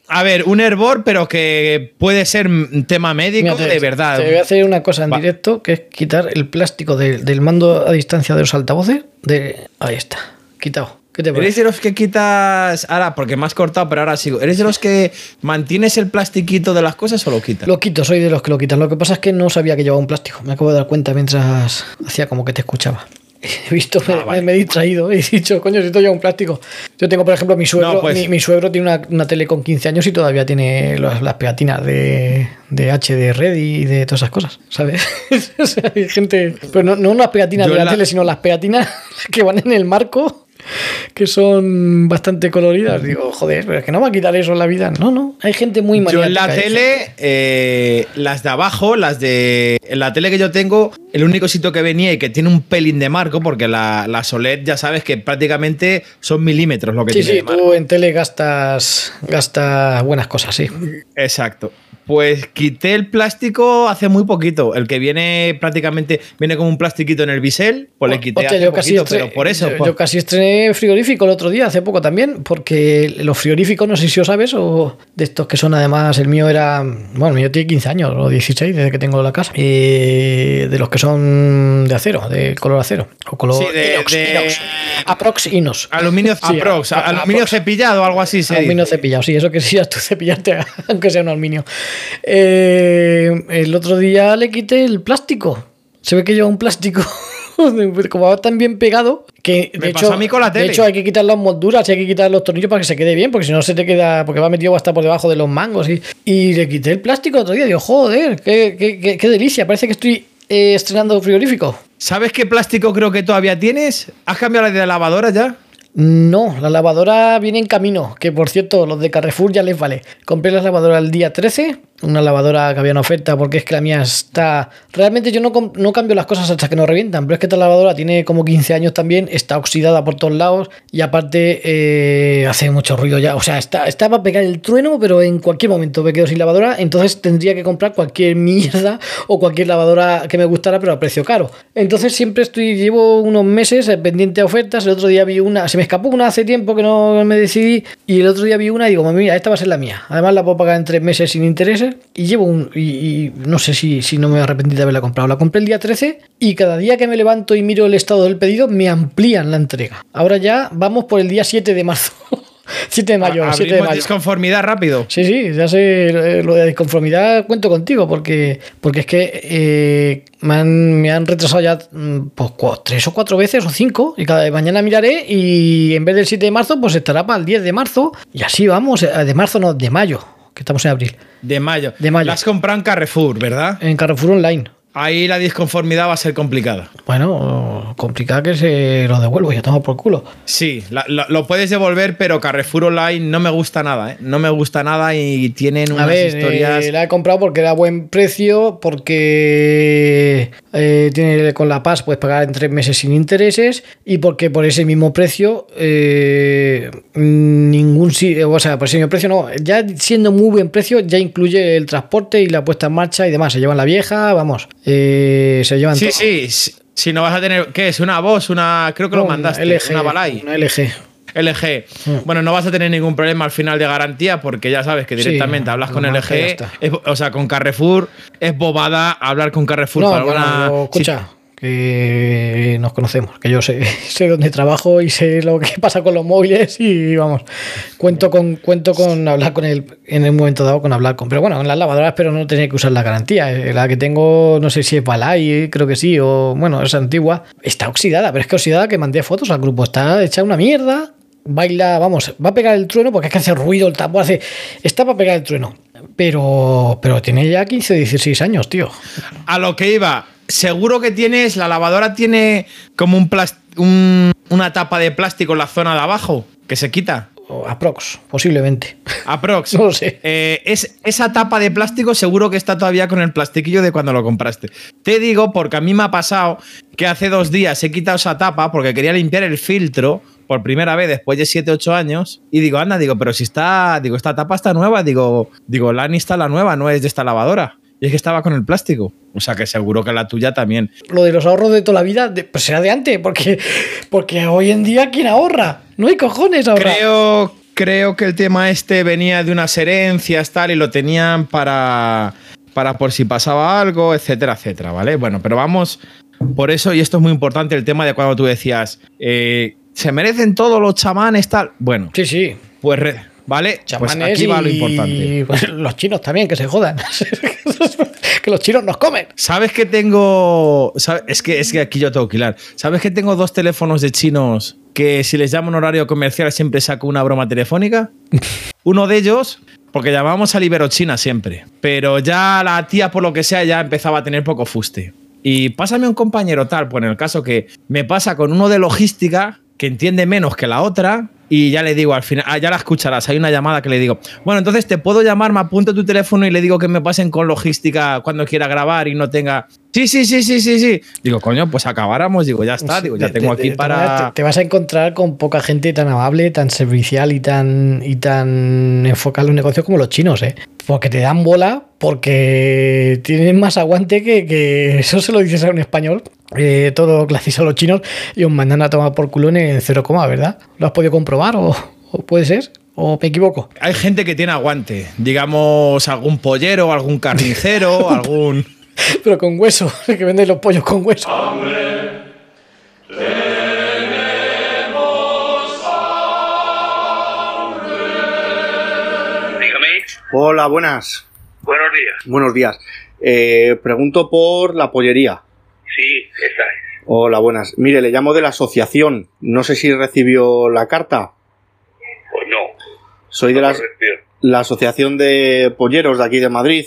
S1: A ver, un hervor, pero que puede ser un tema médico
S2: Mira, te-
S1: de verdad.
S2: Te voy a hacer una cosa en
S1: Va.
S2: directo, que es quitar el plástico del, del mando a distancia de los altavoces. De... Ahí está, quitado. ¿Qué te
S1: ¿Eres de los que quitas. Ahora, porque me has cortado, pero ahora sigo. ¿Eres de los que mantienes el plastiquito de las cosas o lo quitas?
S2: Lo quito, soy de los que lo quitan. Lo que pasa es que no sabía que llevaba un plástico. Me acabo de dar cuenta mientras hacía como que te escuchaba. He visto, me,
S1: Ah, vale.
S2: me he distraído. He dicho, coño, si esto lleva un plástico. Yo tengo, por ejemplo, mi suegro.
S1: No, pues-
S2: mi, mi suegro tiene una, una tele con 15 años y todavía tiene los- las pegatinas de, de HD Red y de todas esas cosas, ¿sabes? O sea, hay gente. Pero no, no las pegatinas
S1: Yo
S2: de la,
S1: la-
S2: tele, sino las pegatinas que van en el marco. Que son bastante coloridas. Digo, joder, pero es que no va a quitar eso en la vida. No, no. Hay gente muy
S1: Yo en la
S2: maniática,
S1: tele, eh, las de abajo, las de. En la tele que yo tengo, el único sitio que venía y que tiene un pelín de marco, porque la, la OLED ya sabes que prácticamente son milímetros lo que
S2: Sí,
S1: tiene
S2: sí,
S1: marco.
S2: tú en tele gastas, gastas buenas cosas, sí.
S1: Exacto. Pues quité el plástico hace muy poquito. El que viene prácticamente, viene como un plastiquito en el bisel, pues le quité
S2: Hostia,
S1: hace
S2: yo casi
S1: poquito, pero por eso.
S2: Yo,
S1: por-
S2: yo casi estrené frigorífico el otro día, hace poco también, porque los frigoríficos, no sé si os sabes, o de estos que son además, el mío era, bueno, el mío tiene 15 años o 16 desde que tengo la casa, eh, de los que son de acero, de color acero, o color
S1: Sí, de-
S2: inox,
S1: de-
S2: inox. aprox inos.
S1: Aluminio
S2: Sí,
S1: aprox, aluminio
S2: aprox.
S1: cepillado o algo así. se
S2: Aluminio
S1: dice.
S2: cepillado, sí, eso que sí, tú cepillarte, aunque sea un aluminio. Eh, el otro día le quité el plástico. Se ve que lleva un plástico. Como va tan bien pegado que de
S1: Me
S2: hecho,
S1: pasó a mí con la tele.
S2: de hecho hay que quitar las molduras hay que quitar los tornillos para que se quede bien, porque si no se te queda, porque va metido hasta por debajo de los mangos y, y le quité el plástico el otro día. Digo, joder, qué, qué- qué- qué delicia, parece que estoy eh, estrenando frigorífico.
S1: ¿Sabes qué plástico creo que todavía tienes? ¿Has cambiado la de lavadora ya?
S2: No, la lavadora viene en camino, que por cierto, los de Carrefour ya les vale. Compré la lavadora el día 13, una lavadora que había en oferta porque es que la mía está... Realmente yo no, no cambio las cosas hasta que no revientan, pero es que esta lavadora tiene como 15 años también, está oxidada por todos lados y aparte eh, hace mucho ruido ya. O sea, está, está para pegar el trueno, pero en cualquier momento me quedo sin lavadora, entonces tendría que comprar cualquier mierda o cualquier lavadora que me gustara, pero a precio caro. Entonces siempre estoy, llevo unos meses eh, pendiente a ofertas, el otro día vi una, se me escapó una hace tiempo que no me decidí y el otro día vi una y digo, mira, esta va a ser la mía. Además la puedo pagar en tres meses sin intereses y llevo un, y, y no sé si, si no me arrepentí de haberla comprado. La compré el día 13 y cada día que me levanto y miro el estado del pedido me amplían la entrega. Ahora ya vamos por el día 7 de marzo. 7 de mayo, 7 de
S1: Abrimos
S2: mayo.
S1: disconformidad rápido.
S2: Sí, sí, ya sé, eh, lo de disconformidad cuento contigo, porque, porque es que eh, me, han, me han retrasado ya mm, pues, tres o cuatro veces o cinco, y cada mañana miraré y en vez del 7 de marzo, pues estará para el 10 de marzo, y así vamos, eh, de marzo no, de mayo, que estamos en abril,
S1: De mayo.
S2: De mayo.
S1: La has comprado en Carrefour, ¿verdad?
S2: en Carrefour Online.
S1: Ahí la disconformidad va a ser complicada.
S2: Bueno, complicado que se lo devuelvo, ya tomo por culo.
S1: Sí, la- la- lo puedes devolver, pero Carrefour Online no me gusta nada, ¿eh? No me gusta nada y tienen
S2: A
S1: unas
S2: ver,
S1: historias.
S2: eh, la he comprado porque era buen precio, porque eh, tiene con la PAS puedes pagar en tres meses sin intereses y porque por ese mismo precio eh, ningún si- o sea, por ese mismo precio no, ya siendo muy buen precio ya incluye el transporte y la puesta en marcha y demás. Se llevan la vieja, vamos, eh, se llevan
S1: Sí,
S2: todo.
S1: sí, sí. Si no vas a tener. ¿Qué es? ¿Una voz? Una. Creo que lo
S2: Una
S1: mandaste.
S2: LG,
S1: una Balay.
S2: Una LG.
S1: LG.
S2: Mm.
S1: Bueno, no vas a tener ningún problema al final de garantía porque ya sabes que
S2: Sí,
S1: directamente hablas con LG. es- o sea, con Carrefour es bobada hablar con Carrefour
S2: No,
S1: para alguna.
S2: pero escucha, que nos conocemos, que yo sé, sé dónde trabajo y sé lo que pasa con los móviles y vamos, cuento con cuento con hablar con él en el momento dado con hablar con, pero bueno, en las lavadoras pero no tenía que usar la garantía, Eh, la que tengo no sé si es Balay, creo que sí o bueno, es antigua, está oxidada, pero es que oxidada que mandé fotos al grupo, está hecha una mierda. Baila, vamos, va a pegar el trueno porque es que hace ruido el tambor, hace. Está para pegar el trueno. Pero, pero tiene ya 15 o 16 años, tío.
S1: A lo que iba, seguro que tienes. La lavadora tiene como un, un- una tapa de plástico en la zona de abajo que se quita.
S2: O aprox, posiblemente.
S1: Aprox.
S2: No lo sé.
S1: Eh, es, esa tapa de plástico seguro que está todavía con el plastiquillo de cuando lo compraste. Te digo porque a mí me ha pasado que hace dos días he quitado esa tapa porque quería limpiar el filtro por primera vez después de 7, 8 años. Y digo, anda, digo, pero si está, digo, esta tapa está nueva. Digo, digo, la está la nueva, no es de esta lavadora. Y es que estaba con el plástico. O sea que seguro que la tuya también.
S2: Lo de los ahorros de toda la vida, de- pues será de antes, porque, porque hoy en día, ¿quién ahorra? No hay cojones ahorrar.
S1: Creo, creo que el tema este venía de unas herencias, tal, y lo tenían para, para por si pasaba algo, etcétera, etcétera, ¿vale? Bueno, pero vamos por eso, y esto es muy importante, el tema de cuando tú decías, eh, ¿se merecen todos los chamanes, tal? Bueno,
S2: Sí, sí.
S1: pues, re- ¿vale? Pues
S2: Chamanes
S1: aquí va lo
S2: y-
S1: importante.
S2: pues los chinos también, que se jodan. que los chinos nos comen.
S1: ¿Sabes que tengo. Es, que, es que aquí yo tengo que hilar. ¿Sabes que tengo dos teléfonos de chinos que si les llamo en horario comercial siempre saco una broma telefónica? Uno de ellos, porque llamábamos a Iberochina siempre. Pero ya la tía, por lo que sea, ya empezaba a tener poco fuste. Y pásame un compañero tal, pues en el caso que me pasa con uno de logística que entiende menos que la otra. Y ya le digo al final, ah, ya la escucharás, hay una llamada que le digo, bueno, entonces te puedo llamar, me apunto tu teléfono y le digo que me pasen con logística cuando quiera grabar y no tenga... Sí, sí, sí, sí, sí, sí. Digo, coño, pues acabáramos, digo, ya está, digo, ya
S2: Te-
S1: tengo
S2: te-
S1: aquí para...
S2: Te, te vas a encontrar con poca gente tan amable, tan servicial y tan, y tan enfocada en los negocios como los chinos, ¿eh? Porque te dan bola, porque tienen más aguante que, que eso se lo dices a un español. Eh, todo hacéis a los chinos y os mandan a tomar por culo en cero coma, ¿verdad? ¿Lo has podido comprobar o, o puede ser? ¿O me equivoco?
S1: Hay gente que tiene aguante, digamos, algún pollero, algún carnicero, algún...
S2: Pero con hueso, que venden los pollos con hueso.
S5: Hola, buenas.
S6: Buenos días.
S5: Buenos días. Eh, pregunto por la pollería.
S6: Sí, esa es.
S5: Hola, buenas. Mire, le llamo de la asociación. No sé si recibió la carta.
S6: Pues no.
S5: Soy de la, la asociación de polleros de aquí de Madrid.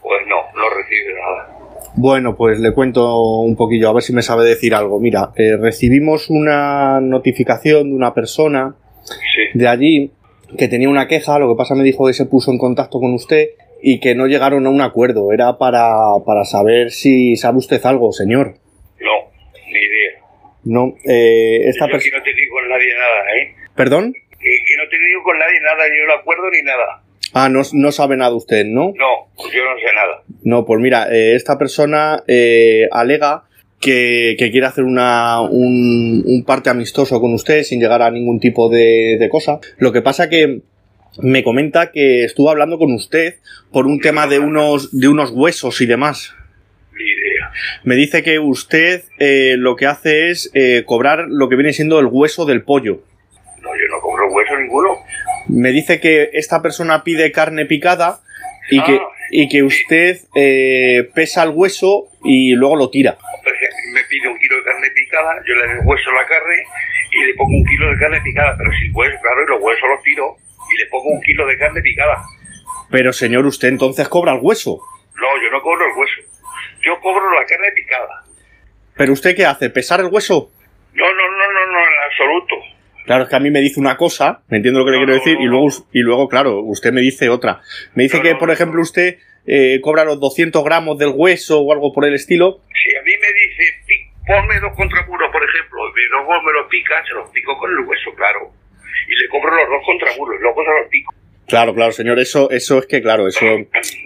S6: Pues no, no recibe nada.
S5: Bueno, pues le cuento un poquillo, a ver si me sabe decir algo. Mira, eh, recibimos una notificación de una persona
S6: Sí.
S5: de allí que tenía una queja, lo que pasa me dijo que se puso en contacto con usted y que no llegaron a un acuerdo. Era para, para saber si sabe usted algo, señor.
S6: No, ni idea.
S5: No, eh, esta
S6: Yo que
S5: persona...
S6: no te digo con nadie nada, ¿eh?
S5: ¿Perdón?
S6: Que, que no te digo con nadie nada, ni un acuerdo ni nada.
S5: Ah, no, no sabe nada usted, ¿no?
S6: No, pues yo no sé nada.
S5: No, pues mira, eh, esta persona eh, alega que, que quiere hacer una, un, un parte amistoso con usted sin llegar a ningún tipo de, de cosa. Lo que pasa que me comenta que estuvo hablando con usted por un tema de unos, de unos huesos y demás.
S6: Ni idea.
S5: Me dice que usted eh, lo que hace es eh, cobrar lo que viene siendo el hueso del pollo.
S6: No, yo no cobro hueso ninguno.
S5: Me dice que esta persona pide carne picada y que,
S6: Ah,
S5: y que usted eh, pesa el hueso y luego lo tira.
S6: Me pide un kilo de carne picada, yo le hueso la carne y le pongo un kilo de carne picada, pero sin hueso, claro, y los huesos los tiro y le pongo un kilo de carne picada.
S5: Pero señor, usted entonces cobra el hueso.
S6: No, yo no cobro el hueso. Yo cobro la carne picada.
S5: ¿Pero usted qué hace? ¿Pesar el hueso?
S6: No, no, no, no, no, en absoluto.
S5: Claro, es que a mí me dice una cosa, me entiendo lo que le quiero decir,
S6: no,
S5: y luego, y luego, claro, usted me dice otra. Me dice que, por ejemplo, usted eh, cobra los 200 gramos del hueso o algo por el estilo.
S6: Si a mí me dice, "Pi- ponme dos contramuros, por ejemplo, y luego me los pica, se los pico con el hueso, claro. Y le cobro los dos contramuros, luego se los pico.
S5: Claro, claro, señor, eso, eso es que, claro, eso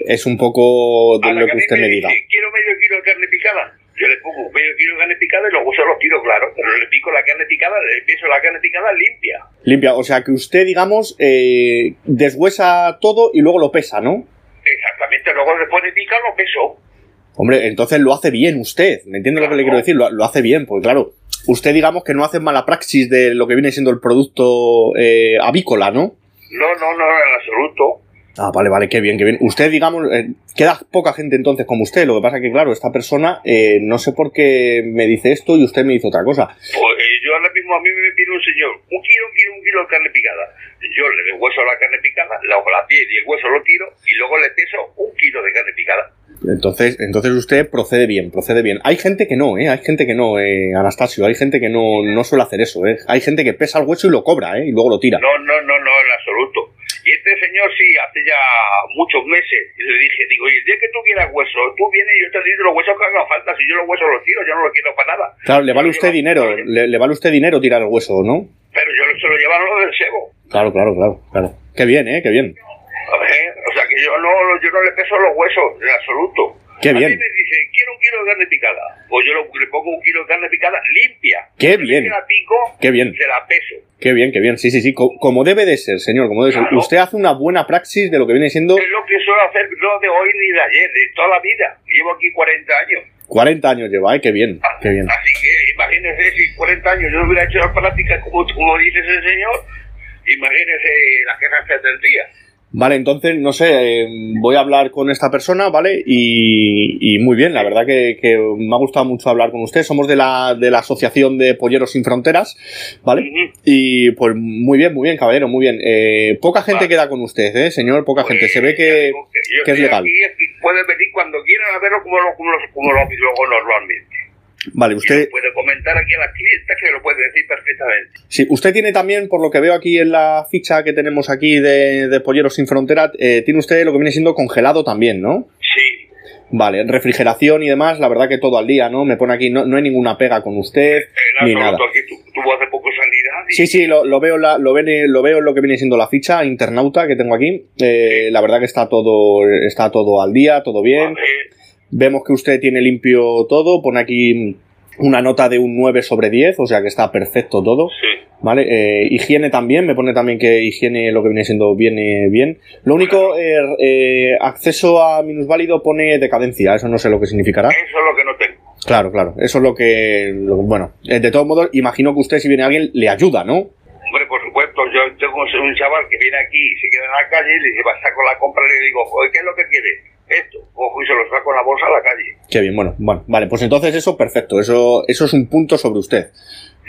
S5: es un poco de lo
S6: que
S5: usted me
S6: dice,
S5: diga.
S6: quiero medio kilo de carne picada. Yo le pongo medio kilo de carne picada y luego se los tiro, claro. Pero le pico la carne picada, le piso la carne picada limpia.
S5: Limpia, o sea que usted, digamos, eh, deshuesa todo y luego lo pesa, ¿no?
S6: Exactamente, luego después de picar lo peso.
S5: Hombre, entonces lo hace bien usted, ¿me entiende lo que le quiero decir? Lo, lo hace bien, porque claro, usted digamos que no hace mala praxis de lo que viene siendo el producto eh, avícola, ¿no?
S6: No, no, no, en absoluto.
S5: Ah, vale, vale, qué bien, qué bien. Usted, digamos, eh, queda poca gente entonces como usted. Lo que pasa que, claro, esta persona, eh, no sé por qué me dice esto y usted me dice otra cosa.
S6: Pues eh, yo ahora mismo a mí me pide un señor un kilo, un kilo, un kilo de carne picada. Yo le deshueso la carne picada, la, la piel y el hueso lo tiro y luego le peso un kilo de carne picada.
S5: Entonces, entonces usted procede bien, procede bien. Hay gente que no, ¿eh? Hay gente que no, eh, Anastasio. Hay gente que no, no suele hacer eso, ¿eh? Hay gente que pesa el hueso y lo cobra, ¿eh? Y luego lo tira.
S6: No, no, no, no, en absoluto. Y este señor sí, hace ya muchos meses, y le dije, digo, y el día que tú quieras hueso, tú vienes y yo te digo los huesos que hagan falta, si yo los huesos los tiro, yo no los quiero para nada.
S5: Claro, le vale usted dinero, le, le vale usted dinero tirar el hueso, ¿no?
S6: Pero yo se lo llevaron lo del sebo.
S5: Claro, claro, claro, claro. Qué bien, ¿eh? Qué bien.
S6: A ver, que yo no, yo no le peso los huesos, en absoluto.
S5: Qué
S6: A
S5: bien.
S6: mí me dice, quiero un kilo de carne picada. Pues yo le pongo un kilo de carne picada limpia.
S5: Qué bien.
S6: Se la pico,
S5: Qué bien.
S6: se la peso.
S5: Qué bien, qué bien. Sí, sí, sí. Co- como debe de ser, señor, como debe ser.
S6: Claro.
S5: Usted hace una buena praxis de lo que viene siendo
S6: Es lo que suelo hacer no de hoy ni de ayer, de toda la vida. Llevo aquí 40 años.
S5: 40 años lleva, ¿eh? Qué bien, qué bien.
S6: Así que imagínese si 40 años yo no hubiera hecho la práctica como, como dice ese señor, imagínese las quejas que tendría.
S5: Vale, entonces, no sé, eh, voy a hablar con esta persona, ¿vale? Y, y muy bien, la verdad que, que me ha gustado mucho hablar con usted. Somos de la, de la Asociación de Polleros Sin Fronteras, ¿vale? Y pues muy bien, muy bien, caballero, muy bien. Eh, poca gente
S6: Vale.
S5: queda con usted, ¿eh, señor? Poca gente. Se ve
S6: Pues,
S5: que,
S6: yo
S5: que es legal.
S6: pueden venir cuando quieran a verlo como lo, como lo, como lo normalmente.
S5: Vale, usted,
S6: lo puede comentar aquí a las clientas que lo puede decir perfectamente.
S5: sí, usted tiene también, por lo que veo aquí en la ficha que tenemos aquí de, de Polleros Sin Fronteras, eh, tiene usted lo que viene siendo congelado también, ¿no?
S6: Sí.
S5: Vale, refrigeración y demás, la verdad que todo al día, ¿no? Me pone aquí, no, no hay ninguna pega con usted,
S6: En
S5: ni nada.
S6: aquí tu- tuvo hace poco sanidad. y-
S5: Sí, sí, lo, lo veo, la- lo, ven- lo veo en lo que viene siendo la ficha internauta que tengo aquí. Eh, la verdad que está todo, está todo al día, todo bien.
S6: Vale.
S5: Vemos que usted tiene limpio todo, pone aquí una nota de un 9 sobre 10, o sea que está perfecto todo.
S6: Sí.
S5: ¿Vale? Eh, higiene también, me pone también que higiene lo que viene siendo viene bien. Lo único, eh, eh, acceso a minusválido pone decadencia, eso no sé lo que significará.
S6: Eso es lo que no tengo.
S5: Claro, claro, eso es lo que, lo- bueno, eh, de todos modos, imagino que usted si viene alguien le ayuda, ¿no?
S6: Hombre, por supuesto, yo tengo un chaval que viene aquí y se queda en la calle y le dice, saco la compra y le digo, "Oye, ¿qué es lo que quiere? Esto. Cojo y se lo saco en la bolsa a la calle.
S5: Qué bien, bueno, bueno, vale, pues entonces eso perfecto, eso, eso es un punto sobre usted.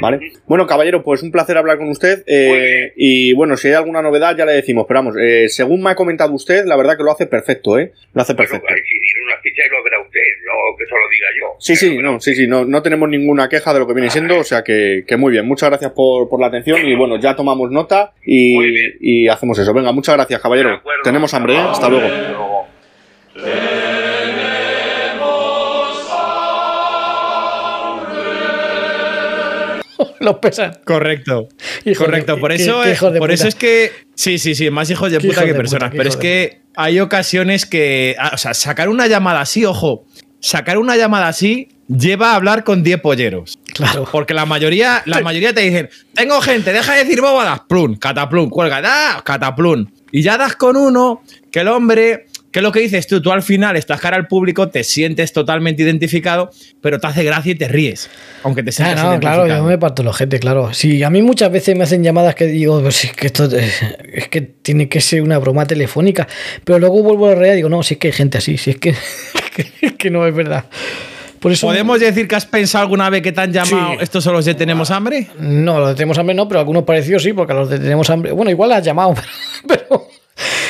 S5: ¿Vale? Bueno, caballero, pues un placer hablar con usted. eh, y bueno, si hay alguna novedad ya le decimos, pero vamos, eh, según me ha comentado usted, la verdad que lo hace perfecto, ¿eh? Lo hace
S6: Bueno,
S5: perfecto.
S6: ir una ficha y lo verá usted, no que se lo diga yo.
S5: Sí, sí, no, sí, sí, no, no tenemos ninguna queja de lo que viene siendo, o sea que, que muy bien. Muchas gracias por, por la atención y bueno, ya tomamos nota y, y hacemos eso. Venga, muchas gracias, caballero. Tenemos hambre, ¿eh? Hasta luego.
S2: Los pesan.
S1: Correcto.
S2: Hijo de-
S1: Correcto. Por
S2: qué-
S1: eso,
S2: qué hijos de
S1: por
S2: puta.
S1: eso es que. Sí, sí, sí, más hijos de
S2: Qué
S1: puta
S2: hijos
S1: que
S2: de
S1: personas.
S2: puta,
S1: pero es que hay ocasiones que. ah, O sea, sacar una llamada así, ojo. Sacar una llamada así lleva a hablar con 10 polleros.
S2: Claro.
S1: Porque la mayoría, la mayoría te dicen, tengo gente, deja de decir bobadas, plum, cataplum, cuelga, da, cataplum. Y ya das con uno que el hombre ¿Qué es lo que dices tú? Tú al final estás cara al público, te sientes totalmente identificado, pero te hace gracia y te ríes, aunque te
S2: Ah,
S1: sientas
S2: no,
S1: identificado.
S2: claro, yo me parto los gente, claro. Sí, a mí muchas veces me hacen llamadas que digo, pues es que esto es, que tiene que ser una broma telefónica. Pero luego vuelvo a la realidad y digo, no, si es que hay gente así, si es que, es que no es verdad. Por eso.
S1: ¿Podemos decir que has pensado alguna vez que te han llamado
S2: Sí.
S1: estos son los de Tenemos Hambre?
S2: No, los de Tenemos Hambre no, pero algunos parecidos sí, porque a los de Tenemos Hambre. Bueno, igual las has llamado, pero, pero,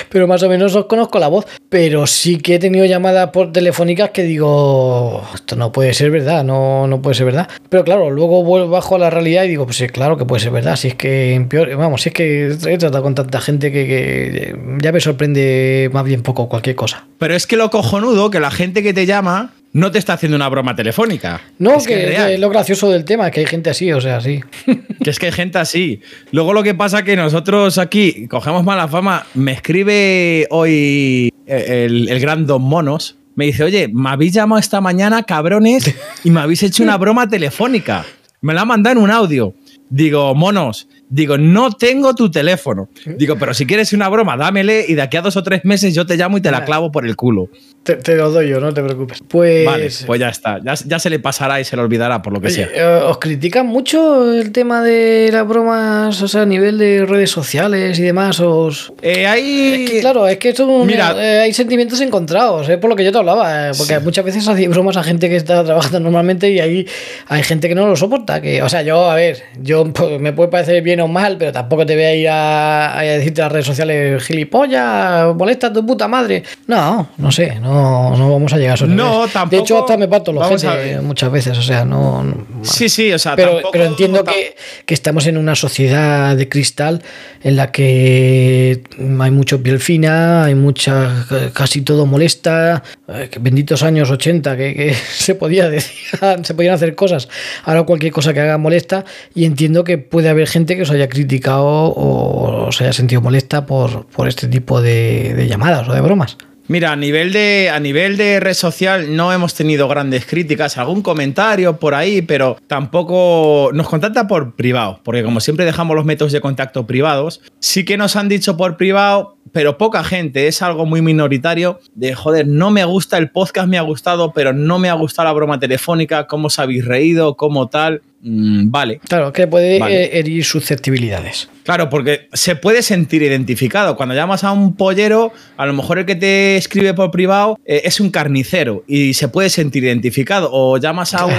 S2: pero más o menos os conozco la voz. Pero sí que he tenido llamadas por telefónicas que digo, esto no puede ser verdad, no, no puede ser verdad. Pero claro, luego vuelvo bajo a la realidad y digo, pues claro que puede ser verdad. Si es que en peor, vamos, si es que he tratado con tanta gente que ya me sorprende más bien poco cualquier cosa.
S1: Pero es que lo cojonudo que la gente que te llama no te está haciendo una broma telefónica.
S2: No,
S1: es
S2: que,
S1: es
S2: lo gracioso del tema, que hay gente así, o sea, sí.
S1: Que es que hay gente así. Luego lo que pasa es que nosotros aquí cogemos mala fama. Me escribe hoy el, el gran Don Monos. Me dice, oye, me habéis llamado esta mañana, cabrones, y me habéis hecho una broma telefónica. Me la ha mandado en un audio. Digo, monos, digo, no tengo tu teléfono. Digo, pero si quieres una broma, dámele y de aquí a dos o tres meses yo te llamo y te la clavo por el culo.
S2: Te, te lo doy yo, no te preocupes. Pues.
S1: Vale, pues ya está. Ya, ya se le pasará y se le olvidará por lo que sea.
S2: Oye, eh, ¿Os critican mucho el tema de las bromas, o sea, a nivel de redes sociales y demás? Os...
S1: Eh, hay...
S2: Es que, claro, es que esto,
S1: Mira.
S2: eh, hay sentimientos encontrados, es por lo que yo te hablaba, eh, porque muchas veces hacéis bromas a gente que está trabajando normalmente y ahí hay gente que no lo soporta. Que, o sea, yo, a ver, yo pues, me puede parecer bien o mal, pero tampoco te voy a ir a, a decirte a las redes sociales, gilipollas, molesta a tu puta madre. No, no sé, no, no vamos a llegar a esos
S1: No,
S2: niveles.
S1: tampoco-
S2: De hecho, hasta me parto los gente
S1: ver.
S2: muchas veces, o sea, no. no-
S1: Sí, sí, o sea,
S2: pero,
S1: tampoco-
S2: pero entiendo que, que estamos en una sociedad de cristal en la que hay mucho piel fina, hay mucha, casi todo molesta, eh, que benditos años 80 que, que se podía decir, se podían hacer cosas, ahora cualquier cosa que haga molesta y entiendo que puede haber gente que os haya criticado o os haya sentido molesta por, por este tipo de, de llamadas o de bromas.
S1: Mira, a nivel, de, a nivel de red social no hemos tenido grandes críticas, algún comentario por ahí, pero tampoco nos contacta por privado, porque como siempre dejamos los métodos de contacto privados, sí que nos han dicho por privado, pero poca gente, es algo muy minoritario, de joder, no me gusta el podcast, me ha gustado, pero no me ha gustado la broma telefónica, cómo os habéis reído, cómo tal. Mm, vale,
S2: Claro, que puede
S1: Vale.
S2: eh, herir susceptibilidades.
S1: Claro, porque se puede sentir identificado. Cuando llamas a un pollero, a lo mejor el que te escribe por privado eh, es un carnicero y se puede sentir identificado. O llamas a un,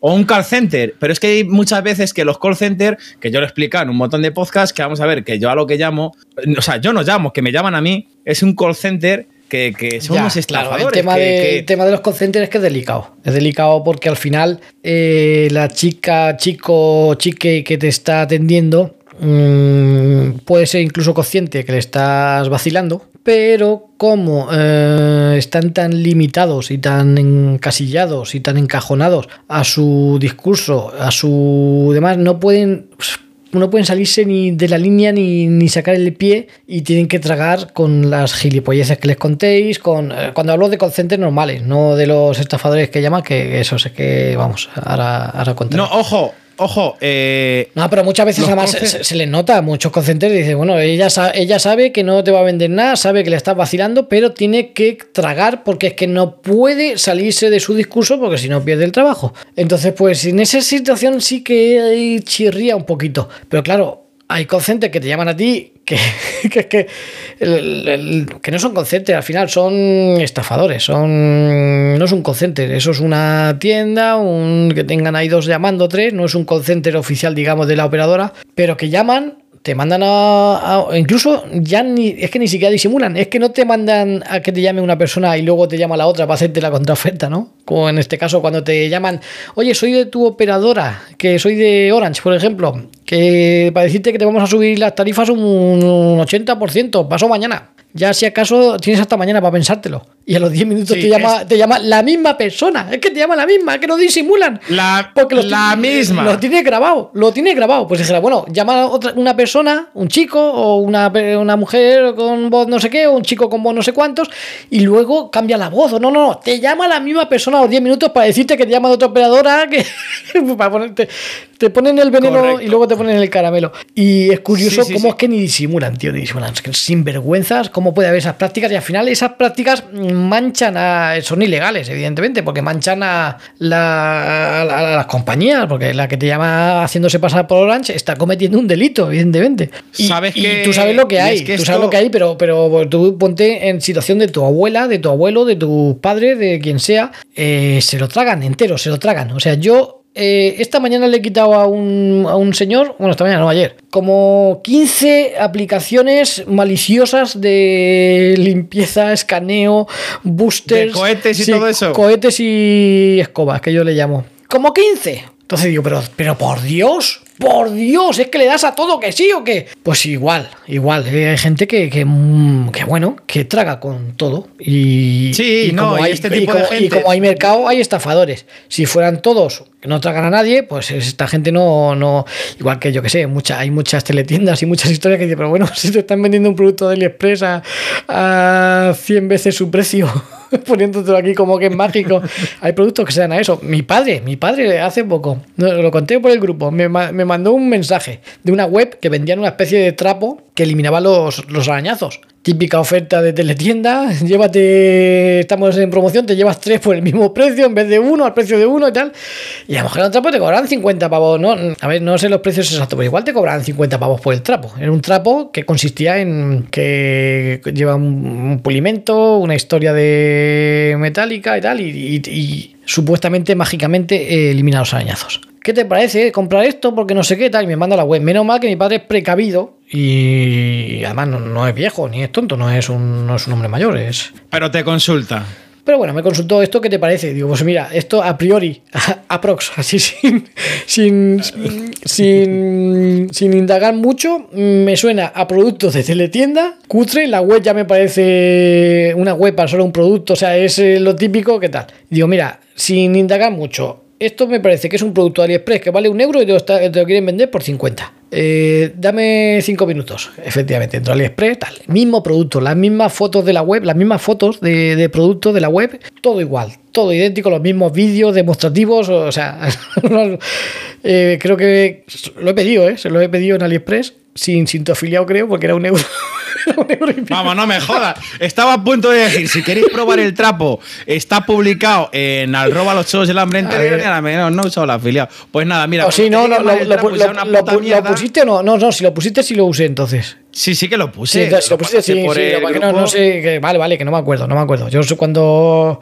S1: o un call center. Pero es que hay muchas veces que los call centers, que yo lo he explicado en un montón de podcasts, que vamos a ver, que yo a lo que llamo, o sea, yo no llamo, que me llaman a mí, es un call center que, que son
S2: Ya,
S1: unos
S2: claro, el, tema
S1: que-
S2: de,
S1: que-
S2: el tema de los call centers es que es delicado. Es delicado porque al final eh, la chica, chico, chique que te está atendiendo mm, puede ser incluso consciente que le estás vacilando, pero como eh, están tan limitados y tan encasillados y tan encajonados a su discurso, a su demás, no pueden no pueden salirse ni de la línea ni, ni sacar el pie y tienen que tragar con las gilipolleces que les contéis. Con, eh, cuando hablo de call centers normales, no de los estafadores que llaman, que eso sé que, vamos, ahora, ahora.
S1: No, ojo, ojo. eh,
S2: No, pero muchas veces además se, se les nota a muchos y dicen, bueno, ella, ella sabe que no te va a vender nada, sabe que le estás vacilando, pero tiene que tragar porque es que no puede salirse de su discurso porque si no pierde el trabajo. Entonces, pues en esa situación sí que chirría un poquito. Pero claro, hay centers que te llaman a ti que, que, que, que no son centers, al final son estafadores, son no es un call center, eso es una tienda, un que tengan ahí dos llamando, tres, no es un call center oficial, digamos, de la operadora, pero que llaman, te mandan a, incluso ya ni es que ni siquiera disimulan, es que no te mandan a que te llame una persona y luego te llama la otra para hacerte la contraoferta, ¿no? Como en este caso cuando te llaman, oye, soy de tu operadora, que soy de Orange, por ejemplo, que para decirte que te vamos a subir las tarifas un, un 80%, paso mañana. Ya si acaso tienes hasta mañana para pensártelo. Y a los 10 minutos
S1: Sí,
S2: te, llama,
S1: es-
S2: te llama la misma persona. Es que te llama la misma, es que no disimulan.
S1: La,
S2: Porque
S1: la misma.
S2: Lo tiene grabado, lo tiene grabado. Pues dijera, bueno, llama a otra, una persona, un chico o una, una mujer con voz no sé qué, o un chico con voz no sé cuántos, y luego cambia la voz. O no, no, no, te llama la misma persona a los 10 minutos para decirte que te llama de otra operadora, que para ponerte, te ponen el veneno
S1: Correcto.
S2: y luego te ponen el caramelo. Y es curioso
S1: Sí, sí,
S2: cómo es que ni disimulan, tío, ni disimulan. Es que sinvergüenzas, cómo puede haber esas prácticas y al final esas prácticas manchan a. son ilegales, evidentemente, porque manchan a, la- a la- a las compañías, porque la que te llama haciéndose pasar por Orange está cometiendo un delito, evidentemente. Y,
S1: Sabes
S2: y
S1: que-
S2: tú sabes lo que hay,
S1: es que
S2: tú sabes lo que hay, pero, pero tú ponte en situación de tu abuela, de tu abuelo, de tus padres, de quien sea, eh, se lo tragan entero, se lo tragan. O sea, yo eh, esta mañana le he quitado a un, a un señor, bueno, esta mañana, no ayer, como 15 aplicaciones maliciosas de limpieza, escaneo, boosters.
S1: De cohetes y
S2: sí,
S1: todo eso.
S2: Cohetes y escobas, que yo le llamo. Como 15. Entonces digo, pero, pero por Dios, por Dios, es que le das a todo que sí o qué. Pues igual, igual. eh, Hay gente que, que, mm, que, bueno, que traga con todo. Y,
S1: Sí,
S2: y
S1: no,
S2: como
S1: y
S2: hay,
S1: este
S2: y
S1: tipo de
S2: como- y
S1: gente-
S2: como hay mercado, hay estafadores. Si fueran todos que no tragan a nadie, pues esta gente no, no igual que yo que sé, mucha, hay muchas teletiendas y muchas historias que dicen, pero bueno, si te están vendiendo un producto de AliExpress a, a 100 veces su precio, poniéndotelo aquí como que es mágico, hay productos que se dan a eso. Mi padre, mi padre hace poco, no, lo conté por el grupo, me, me mandó un mensaje de una web que vendían una especie de trapo que eliminaba los, los arañazos. Típica oferta de teletienda, llévate, estamos en promoción, te llevas tres por el mismo precio en vez de uno, al precio de uno y tal. Y a lo mejor en el trapo te cobran 50 pavos, ¿no? A ver, no sé los precios exactos, pero igual te cobran 50 pavos por el trapo. Era un trapo que consistía en que lleva un, un pulimento, una historia de metálica y tal, y, supuestamente mágicamente elimina los arañazos. ¿Qué te parece comprar esto? Porque no sé qué tal. Y me manda a la web. Menos mal que mi padre es precavido y además no, no es viejo ni es tonto, no es un, no es un hombre mayor, es,
S1: Pero te consulta.
S2: pero bueno, me consultó esto, ¿qué te parece? Digo, pues mira, esto a priori, aprox, así sin, sin, sin, sin indagar mucho, me suena a productos de teletienda, cutre, la web ya me parece una web para solo un producto, o sea, es eh, lo típico, ¿qué tal? Digo, mira, sin indagar mucho, esto me parece que es un producto de AliExpress que vale un euro y te lo, quieren vender por 50. Eh, dame cinco minutos. Efectivamente, entro a AliExpress, tal. Mismo producto, las mismas fotos de la web, las mismas fotos de, de producto de la web, todo igual, todo idéntico, los mismos vídeos demostrativos, o sea, eh, creo que lo he pedido, ¿eh? Se lo he pedido en AliExpress, sin, sin tu afiliado creo, porque era un euro. Y.
S1: Vamos, no me jodas. Estaba a punto de decir, si queréis probar el trapo, está publicado en arroba los chos del hambre
S2: A.
S1: No, no, no he usado la afiliado. Pues nada, mira.
S2: O
S1: cuando
S2: no, no, lo, lo-
S1: y
S2: lo- lo- pusiste o no? No, no, si lo pusiste, sí lo usé entonces.
S1: Sí, sí que lo
S2: Sí,
S1: puse.
S2: entonces, lo pusiste, sí,
S1: por
S2: sí,
S1: el
S2: no, no sé, que, vale, vale, que no me acuerdo, no me acuerdo. Yo cuando,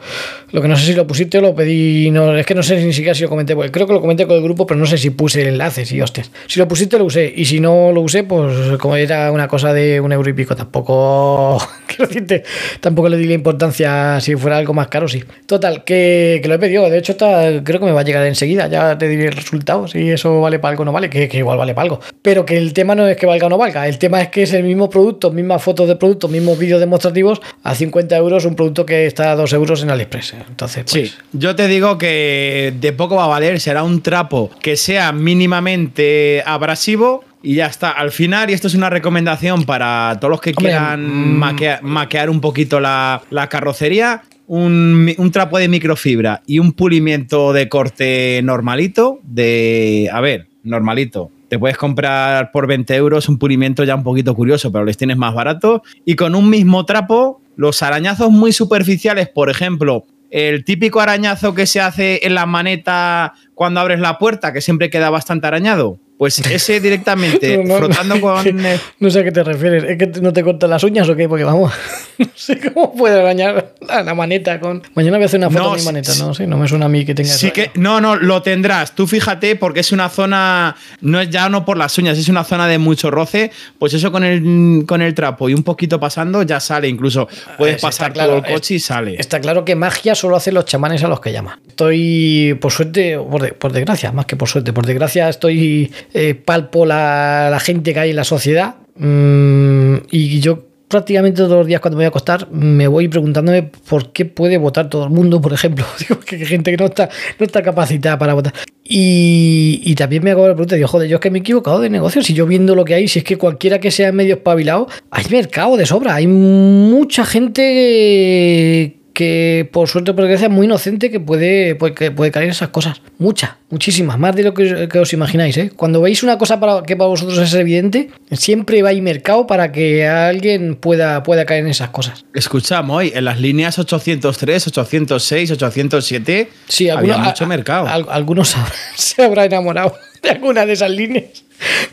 S2: lo que no sé si lo pusiste o lo pedí, no, es que no sé ni siquiera si lo comenté, porque creo que lo comenté con el grupo, pero no sé si puse el enlace, sí, hostias. Si lo pusiste lo usé, y si no lo usé, pues como era una cosa de un euro y pico, tampoco, decirte, tampoco le di la importancia si fuera algo más caro, sí. Total, que, que lo he pedido, de hecho está, creo que me va a llegar enseguida, ya te diré el resultado, si eso vale para algo o no vale, que, que igual vale para algo. Pero que el tema no es que valga o no valga, el tema es que es el mismo producto, mismas fotos de producto, mismos vídeos demostrativos, a 50 euros un producto que está a 2 euros en AliExpress. Entonces, pues,
S1: Sí, yo te digo que de poco va a valer, será un trapo que sea mínimamente abrasivo y ya está. Al final, y esto es una recomendación para todos los que
S2: Hombre,
S1: quieran
S2: mm.
S1: maquea- maquear un poquito la, la carrocería, un, un trapo de microfibra y un pulimiento de corte normalito, de, a ver, normalito. Te puedes comprar por 20 euros un pulimiento ya un poquito curioso, pero les tienes más barato. Y con un mismo trapo, los arañazos muy superficiales, por ejemplo, el típico arañazo que se hace en la maneta cuando abres la puerta, que siempre queda bastante arañado. Pues ese directamente,
S2: No, no,
S1: frotando con...
S2: no sé a qué te refieres. ¿Es que no te cortan las uñas o qué? Porque vamos, no sé cómo puede arañar la, la maneta con. Mañana voy a hacer una foto de mi maneta,
S1: sí-
S2: no sé, no me suena a mí que tenga
S1: Sí que, no, no, lo tendrás. Tú fíjate, porque es una zona, no es ya no por las uñas, es una zona de mucho roce. Pues eso con el, con el trapo y un poquito pasando ya sale. Incluso puedes pasar
S2: claro,
S1: todo el coche y sale.
S2: Está claro que magia solo hacen los chamanes a los que llaman. Estoy, por suerte, por, de- por desgracia, más que por suerte, por desgracia estoy, eh, palpo la, la gente que hay en la sociedad mm, y yo prácticamente todos los días cuando me voy a acostar me voy preguntándome por qué puede votar todo el mundo, por ejemplo. Digo que hay gente que no está, no está capacitada para votar. Y, y también me hago la pregunta, digo, joder, yo es que me he equivocado de negocio. Si yo viendo lo que hay, si es que cualquiera que sea medio espabilado, hay mercado de sobra. Hay mucha gente que por suerte o por desgracia es muy inocente que puede, puede, que puede caer en esas cosas. Muchas, muchísimas, más de lo que, que os imagináis. ¿eh? Cuando veis una cosa para, que para vosotros es evidente, siempre va a mercado para que alguien pueda, pueda caer en esas cosas.
S1: Escuchamos hoy, en las líneas 803, 806, 807,
S2: Sí,
S1: había
S2: algunos,
S1: mucho
S2: a-
S1: mercado.
S2: a- algunos se habrá enamorado de alguna de esas líneas.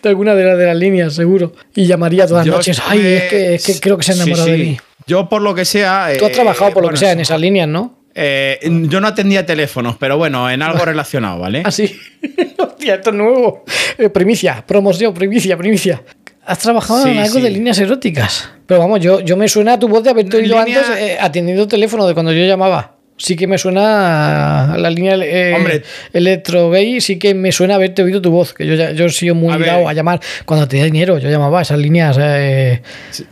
S2: De alguna de las, de las líneas, seguro. Y llamaría todas las
S1: Yo
S2: noches. Ay, es que, es que creo que se ha
S1: Sí,
S2: enamorado
S1: sí.
S2: de mí.
S1: Yo, por lo que sea.
S2: Tú has
S1: eh,
S2: trabajado por lo
S1: bueno,
S2: que sea en esas líneas, ¿no?
S1: eh, yo no atendía teléfonos, pero bueno, en algo relacionado, ¿vale?
S2: Así. Hostia, esto es nuevo. Eh, primicia, promoción, primicia, primicia. Has trabajado
S1: Sí,
S2: en algo
S1: sí.
S2: de líneas eróticas. Pero vamos, yo, yo me suena a tu voz de haberte oído
S1: línea-
S2: antes eh, atendiendo teléfono de cuando yo llamaba. Sí que me suena a la línea eh, electro gay, sí que me suena haberte oído tu voz, que yo, yo he sido muy
S1: A ver.
S2: dado a llamar cuando tenía dinero, yo llamaba a esas líneas eh,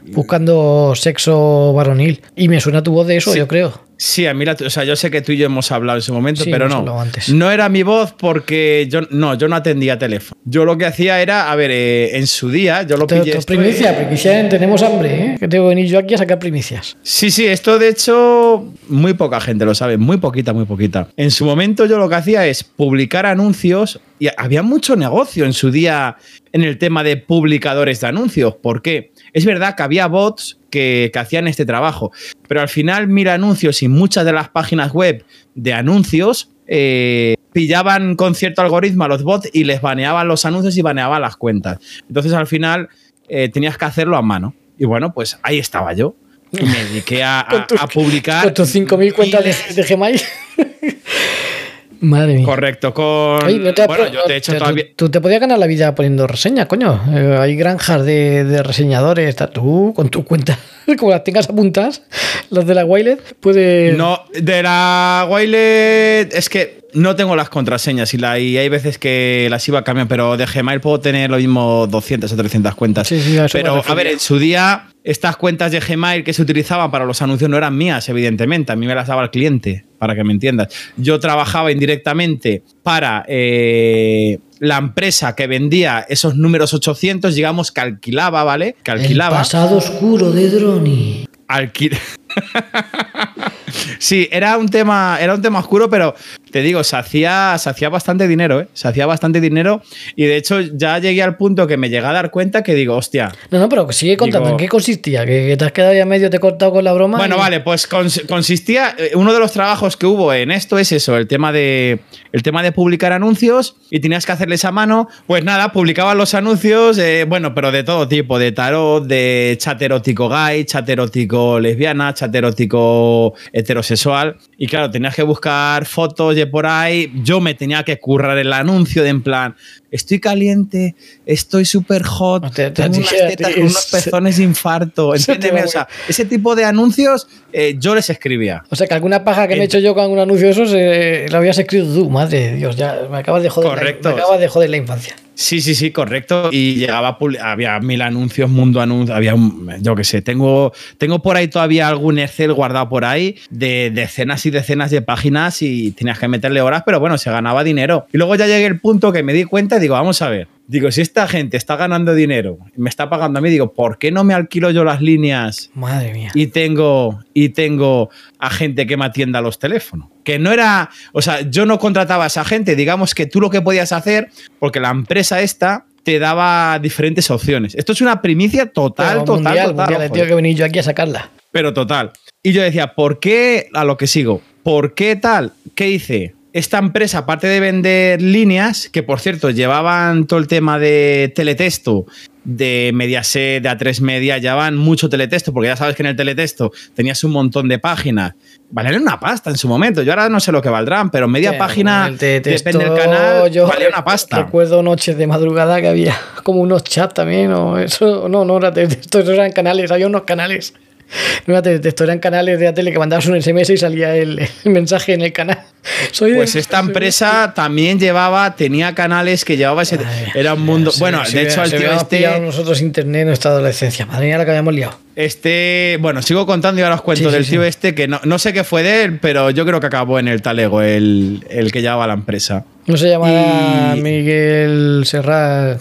S2: buscando sexo varonil y me suena tu voz de eso,
S1: Sí.
S2: yo creo.
S1: Sí, a mí, la- o sea, yo sé que tú y yo hemos hablado en ese momento,
S2: Sí,
S1: pero no.
S2: antes.
S1: No era mi voz porque yo no, yo no atendía teléfono. Yo lo que hacía era, a ver, eh, en su día, yo lo pillé. esto,
S2: primicia,
S1: eh,
S2: primicia, en tenemos hambre, ¿eh? que tengo que venir yo aquí a sacar primicias.
S1: Sí, sí, esto de hecho muy poca gente lo sabe, muy poquita, muy poquita. En su momento yo lo que hacía es publicar anuncios y había mucho negocio en su día en el tema de publicadores de anuncios. ¿Por qué? Es verdad que había bots que, que hacían este trabajo, pero al final mira anuncios y muchas de las páginas web de anuncios eh, pillaban con cierto algoritmo a los bots y les baneaban los anuncios y baneaban las cuentas. Entonces al final eh, tenías que hacerlo a mano. Y bueno, pues ahí estaba yo. Y me dediqué a, a-
S2: Con tus-
S1: a publicar.
S2: Con tus 5.000 cuentas de, de Gmail. Madre mía.
S1: Correcto, con.
S2: Oye, no te-
S1: bueno, yo de hecho
S2: tú-
S1: todavía.
S2: Tú, te podías ganar la vida poniendo reseñas, coño. Eh, hay granjas de, de reseñadores. está tú con tu cuenta. Como las tengas apuntadas, las de la Wilet, puedes.
S1: No, de la Wilet es que no tengo las contraseñas y, la, y hay veces que las iba a cambiar, pero de Gmail puedo tener lo mismo 200 o 300 cuentas.
S2: Sí, sí,
S1: pero a ver, en su día, estas cuentas de Gmail que se utilizaban para los anuncios no eran mías, evidentemente. A mí me las daba el cliente, para que me entiendas. Yo trabajaba indirectamente para eh, la empresa que vendía esos números 800, digamos que alquilaba, ¿vale? Que
S2: El
S1: alquilaba.
S2: pasado oscuro de Droni.
S1: Alquil- sí, era un tema, era un tema oscuro, pero te digo, se hacía, se hacía bastante dinero, ¿eh? Se hacía bastante dinero y de hecho ya llegué al punto que me llegué a dar cuenta que digo, hostia.
S2: No, no, pero sigue contando.
S1: Digo-
S2: ¿En qué consistía? ¿Que, te has quedado ya medio te he cortado con la broma?
S1: Bueno,
S2: y-
S1: vale, pues cons- consistía, eh, uno de los trabajos que hubo en esto es eso, el tema de el tema de publicar anuncios y tenías que hacerles a mano, pues nada, publicaban los anuncios, eh, bueno, pero de todo tipo, de tarot, de chat erótico gay, chat erótico lesbiana, chat erótico heterosexual y claro, tenías que buscar fotos de por ahí, yo me tenía que currar el anuncio de en plan, estoy caliente, estoy súper hot, tengo unas
S2: te-
S1: tetas
S2: te-
S1: con unos pezones de infarto, entiéndeme, o sea, ese tipo de anuncios eh, yo les escribía.
S2: O sea, que alguna paja que me he hecho yo con algún anuncio de esos eh, lo habías escrito tú. Madre de Dios, ya me acabas de joder. la-
S1: Correcto.
S2: me acabas de joder la infancia.
S1: Sí, sí, sí, correcto. Y llegaba, había mil anuncios, mundo anuncios, había, un- yo qué sé, tengo, tengo por ahí todavía algún Excel guardado por ahí de decenas y decenas de páginas y tenías que meterle horas, pero bueno, se ganaba dinero. Y luego ya llegué al punto que me di cuenta y digo, vamos a ver, digo, si esta gente está ganando dinero me está pagando a mí, digo, ¿por qué no me alquilo yo las líneas
S2: Madre mía.
S1: y tengo, y tengo a gente que me atienda los teléfonos. Que no era, o sea, yo no contrataba a esa gente, digamos que tú lo que podías hacer, porque la empresa esta te daba diferentes opciones. Esto es una primicia total,
S2: Pero
S1: total,
S2: mundial,
S1: total.
S2: mundial, tenido que venir yo aquí a sacarla.
S1: pero total. Y yo decía, ¿por qué a lo que sigo? ¿Por qué tal? ¿Qué hice? Esta empresa, aparte de vender líneas, que por cierto llevaban todo el tema de teletexto, de Mediaset, de A3 Media, llevaban mucho teletexto, porque ya sabes que en el teletexto tenías un montón de páginas. Valían una pasta en su momento. Yo ahora no sé lo que valdrán, pero media página, depende del canal,
S2: yo
S1: valía una pasta.
S2: Recuerdo noches de madrugada que había como unos chats también, o eso, no, no era de texto, eso eran canales, había unos canales. De texto, eran canales de la tele que mandabas un SMS y salía el, el mensaje en el canal. Soy de-
S1: Pues esta empresa también llevaba, tenía canales que llevaba ese. Era un mundo.
S2: se-
S1: bueno,
S2: se
S1: de hecho, al tío este.
S2: nosotros internet en nuestra adolescencia. Madre mía, la que habíamos liado.
S1: Este, bueno, sigo contando y ahora os cuento
S2: Sí,
S1: del
S2: sí.
S1: tío este que no, no sé qué fue de él, pero yo creo que acabó en el talego, el, el que llevaba la empresa.
S2: No se llama
S1: Y-
S2: Miguel Serrat.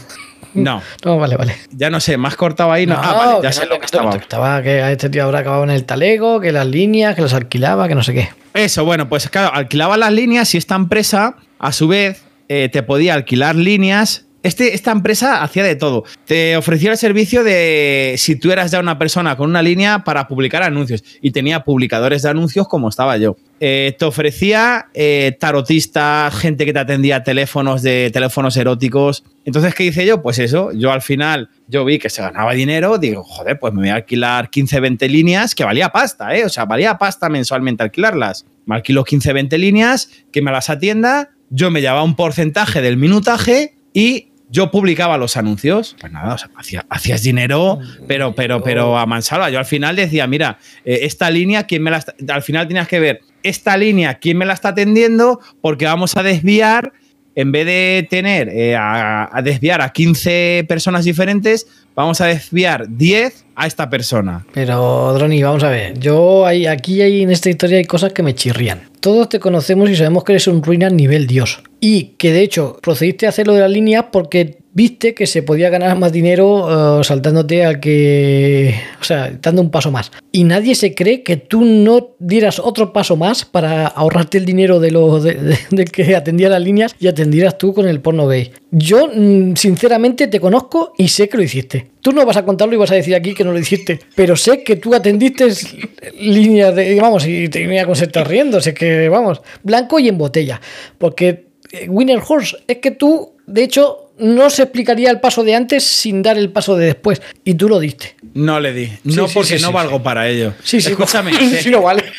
S1: No,
S2: No, vale, vale.
S1: ya no sé, más cortado ahí. No, ah, vale, ya sé
S2: no-
S1: lo que estaba.
S2: estaba. Que a este tío habrá acabado en el talego, que las líneas, que los alquilaba, que no sé qué.
S1: Eso, bueno, pues claro, alquilaba las líneas y esta empresa, a su vez, eh, te podía alquilar líneas. Este, esta empresa hacía de todo. Te ofrecía el servicio de si tú eras ya una persona con una línea para publicar anuncios. Y tenía publicadores de anuncios como estaba yo. Eh, te ofrecía eh, tarotistas, gente que te atendía teléfonos de teléfonos eróticos. Entonces, ¿qué hice yo? Pues eso, yo al final, yo vi que se ganaba dinero, digo, joder, pues me voy a alquilar 15, 20 líneas, que valía pasta, ¿eh? O sea, valía pasta mensualmente alquilarlas. Me alquilo 15, 20 líneas, que me las atienda, yo me llevaba un porcentaje del minutaje y yo publicaba los anuncios. Pues nada, o sea, hacía- hacías dinero, pero, pero, pero a mansalva. Yo al final decía, mira, eh, esta línea, ¿quién me la está-?" Al final tenías que ver esta línea, quién me la está atendiendo, porque vamos a desviar, en vez de tener, eh, a, desviar a 15 personas diferentes, vamos a desviar 10 a esta persona.
S2: Pero, Droni, vamos a ver. Yo, hay, aquí hay, en esta historia hay cosas que me chirrían. Todos te conocemos y sabemos que eres un ruina nivel Dios. Y que de hecho procediste a hacerlo de las líneas porque viste que se podía ganar más dinero eh, saltándote al que. O sea, dando un paso más. Y nadie se cree que tú no dieras otro paso más para ahorrarte el dinero de lo de, que atendía las líneas y atendieras tú con el porno gay. Yo, mm, sinceramente, te conozco y sé que lo hiciste. Tú no vas a contarlo y vas a decir aquí que no lo hiciste, pero sé que tú atendiste líneas de. Vamos, y te cómo se está riendo, sé que, vamos, blanco y en botella. Porque eh, Winner Horse, es que tú, de hecho, no se explicaría el paso de antes sin dar el paso de después. Y tú lo diste.
S1: No le di. No
S2: sí,
S1: porque
S2: sí,
S1: no valgo para ello.
S2: Sí, sí,
S1: Escúchame.
S2: sí, no vale.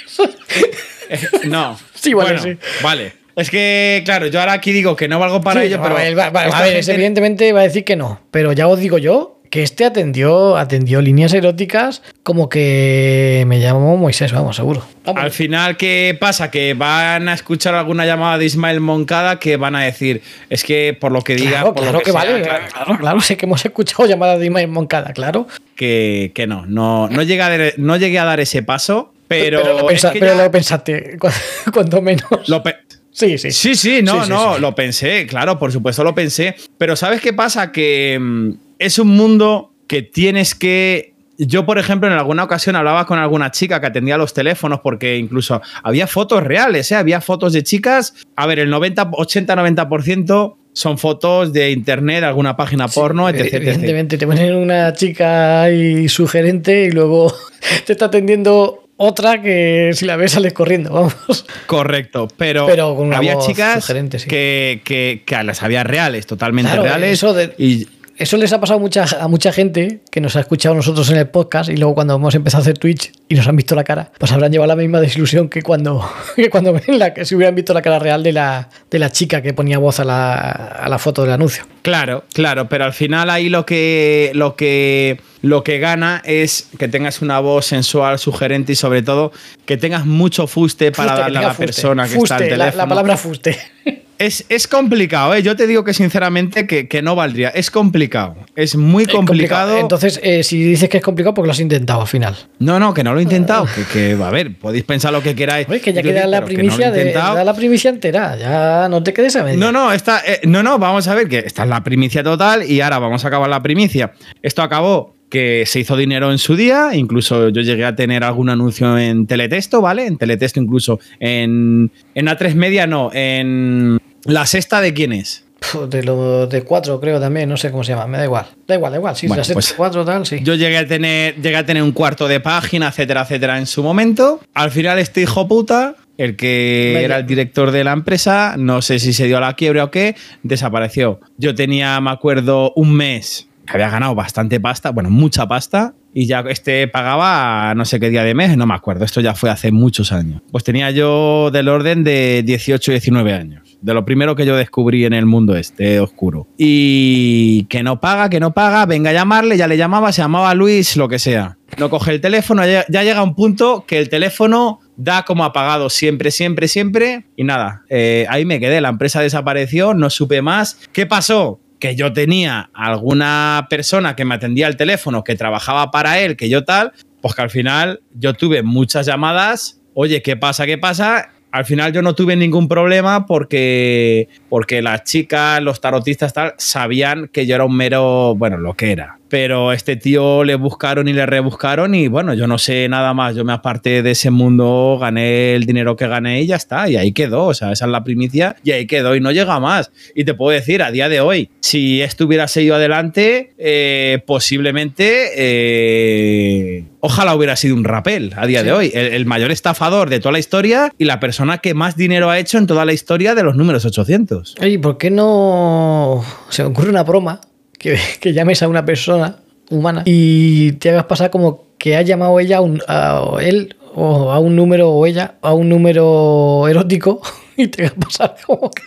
S1: Eh, No.
S2: Sí, vale,
S1: Bueno,
S2: sí.
S1: Vale. Es que, claro, yo ahora aquí digo que no valgo para ello, pero.
S2: a ver,
S1: gente-
S2: evidentemente va a decir que no, pero ya os digo yo que este atendió, atendió líneas eróticas como que me llamo Moisés, vamos, seguro. Vamos.
S1: Al final, ¿qué pasa? Que van a escuchar alguna llamada de Ismael Moncada que van a decir, es que por lo que diga,
S2: claro,
S1: por
S2: claro
S1: lo
S2: que,
S1: que, sea,
S2: vale,
S1: claro,
S2: claro, claro, sé que hemos escuchado llamadas de Imagen Moncada, claro.
S1: que, que no, no, no, llegué a, dar- no llegué a dar ese paso, pero,
S2: lo,
S1: es
S2: pensa-
S1: que
S2: pero
S1: ya
S2: lo pensaste, cu- cuando menos.
S1: lo pe-
S2: sí, sí.
S1: Sí, sí, no,
S2: Sí, sí,
S1: no,
S2: sí.
S1: lo pensé, claro, por supuesto lo pensé. Pero ¿sabes qué pasa? Que mm, es un mundo que tienes que. Yo, por ejemplo, en alguna ocasión hablaba con alguna chica que atendía los teléfonos porque incluso había fotos reales, ¿eh? Había fotos de chicas. A ver, el 90, 80-90% son fotos de internet, alguna página porno, etc, etc.
S2: Evidentemente, te ponen una chica ahí sugerente y luego te está atendiendo otra que si la ves sales corriendo, vamos.
S1: Correcto, pero,
S2: Pero con una
S1: había chicas
S2: sí.
S1: que, que, que las había reales, totalmente
S2: Claro,
S1: reales.
S2: eso de-
S1: y
S2: Eso les ha pasado a mucha, a mucha gente que nos ha escuchado nosotros en el podcast y luego cuando hemos empezado a hacer Twitch y nos han visto la cara, pues habrán llevado la misma desilusión que cuando, que cuando ven la que se hubieran visto la cara real de la, de la chica que ponía voz a la, a la foto del anuncio.
S1: Claro, claro, pero al final ahí lo que, lo que, lo que gana es que tengas una voz sensual, sugerente y sobre todo que tengas mucho fuste para
S2: Fuste,
S1: darle a la
S2: fuste.
S1: persona que
S2: Fuste,
S1: está al
S2: la-
S1: teléfono.
S2: La, palabra fuste.
S1: Es, es complicado, ¿eh? yo te digo que sinceramente que, que no valdría. Es complicado, es muy complicado.
S2: Entonces, eh, si dices que es complicado, porque lo has intentado al final.
S1: no, no, que no lo he intentado. Que, que, a ver, podéis pensar lo que queráis.
S2: Oye, que ya
S1: Yo
S2: queda
S1: digo,
S2: la
S1: que no
S2: primicia de da la primicia entera. Ya no te quedes a medio.
S1: No, no, esta, eh, no, no, vamos a ver que esta es la primicia total y ahora vamos a acabar la primicia. Esto acabó que se hizo dinero en su día, incluso yo llegué a tener algún anuncio en Teletexto, ¿vale? En Teletexto incluso en, en A3 Media, no, en La Sexta de quién es.
S2: De lo de cuatro, creo también, no sé cómo se llama, me da igual. Da igual, da igual. Sí,
S1: Bueno,
S2: la
S1: pues,
S2: cuatro tal, sí.
S1: Yo llegué a tener, llegué a tener un cuarto de página, etcétera, etcétera, en su momento. Al final, este hijo puta, el que
S2: Vaya.
S1: era el director de la empresa, no sé si se dio a la quiebra o qué, desapareció. Yo tenía, me acuerdo, un mes que había ganado bastante pasta, bueno, mucha pasta, y ya este pagaba no sé qué día de mes, no me acuerdo, esto ya fue hace muchos años. Pues tenía yo del orden de 18, 19 años, de lo primero que yo descubrí en el mundo este oscuro. Y que no paga, que no paga, venga a llamarle, ya le llamaba, se llamaba Luis, lo que sea. No coge el teléfono, ya, llega un punto que el teléfono da como apagado siempre, siempre, siempre. Y nada, eh, ahí me quedé. La empresa desapareció, no supe más. ¿Qué pasó? Que yo tenía alguna persona que me atendía el teléfono, que trabajaba para él, que yo tal, pues que al final yo tuve muchas llamadas. Oye, ¿qué pasa? ¿Qué pasa? Al final yo no tuve ningún problema porque, porque las chicas, los tarotistas tal, sabían que yo era un mero, bueno, lo que era. Pero este tío le buscaron y le rebuscaron y bueno, yo no sé nada más. Yo me aparté de ese mundo, gané el dinero que gané y ya está. Y ahí quedó. O sea, esa es la primicia y ahí quedó y no llega más. Y te puedo decir, a día de hoy, si esto hubiera seguido adelante, eh, posiblemente... eh, Ojalá hubiera sido un rapel a día de hoy. El, el mayor estafador de toda la historia y la persona que más dinero ha hecho en toda la historia de los números 800.
S2: Oye, ¿por qué no se me ocurre una broma que, que llames a una persona humana y te hagas pasar como que ha llamado ella a, un- a él o a un número o ella a un número erótico y te hagas pasar como que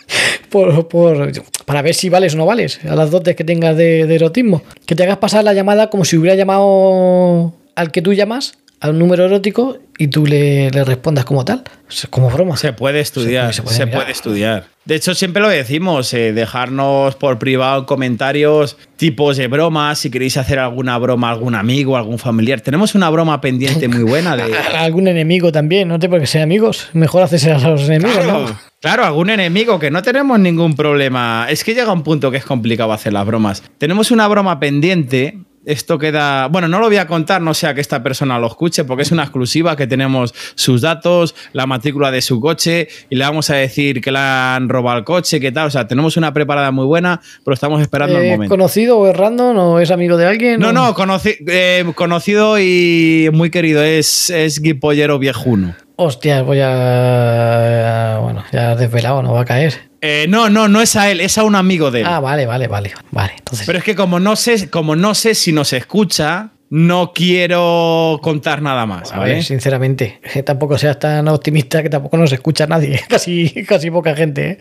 S2: por, por- para ver si vales o no vales a las dotes que tengas de, de erotismo. Que te hagas pasar la llamada como si hubiera llamado al que tú llamas a un número erótico y tú le, le respondas como tal O sea, como broma
S1: Se puede estudiar,
S2: Se
S1: se
S2: puede- se
S1: estudiar. De hecho, siempre lo decimos, eh, dejarnos por privado en comentarios tipos de bromas, si queréis hacer alguna broma a algún amigo, algún familiar. Tenemos una broma pendiente muy buena de...
S2: A- algún enemigo también, no te porque sean amigos. Mejor haces a los enemigos,
S1: Claro,
S2: ¿no?
S1: claro, algún enemigo que no tenemos ningún problema. Es que llega un punto que es complicado hacer las bromas. Tenemos una broma pendiente. Esto queda. Bueno, no lo voy a contar, no sea que esta persona lo escuche, porque es una exclusiva que tenemos sus datos, la matrícula de su coche, y le vamos a decir que le han robado el coche, que tal. O sea, tenemos una preparada muy buena, pero estamos esperando el momento.
S2: ¿Conocido o es random o es amigo de alguien?
S1: No,
S2: o-
S1: no, conoci- eh, conocido y muy querido. Es, es Guipollero Viejuno.
S2: Hostia, voy a. Bueno, ya desvelado, no va a caer.
S1: Eh, no, no, no es a él, es a un amigo de él.
S2: Ah, vale, vale, vale. Vale, entonces.
S1: Pero es que como no sé, como no sé si nos escucha, no quiero contar nada más.
S2: a
S1: ¿vale?
S2: ver, sinceramente, que tampoco seas tan optimista que tampoco nos escucha nadie. Casi, casi poca gente, ¿eh?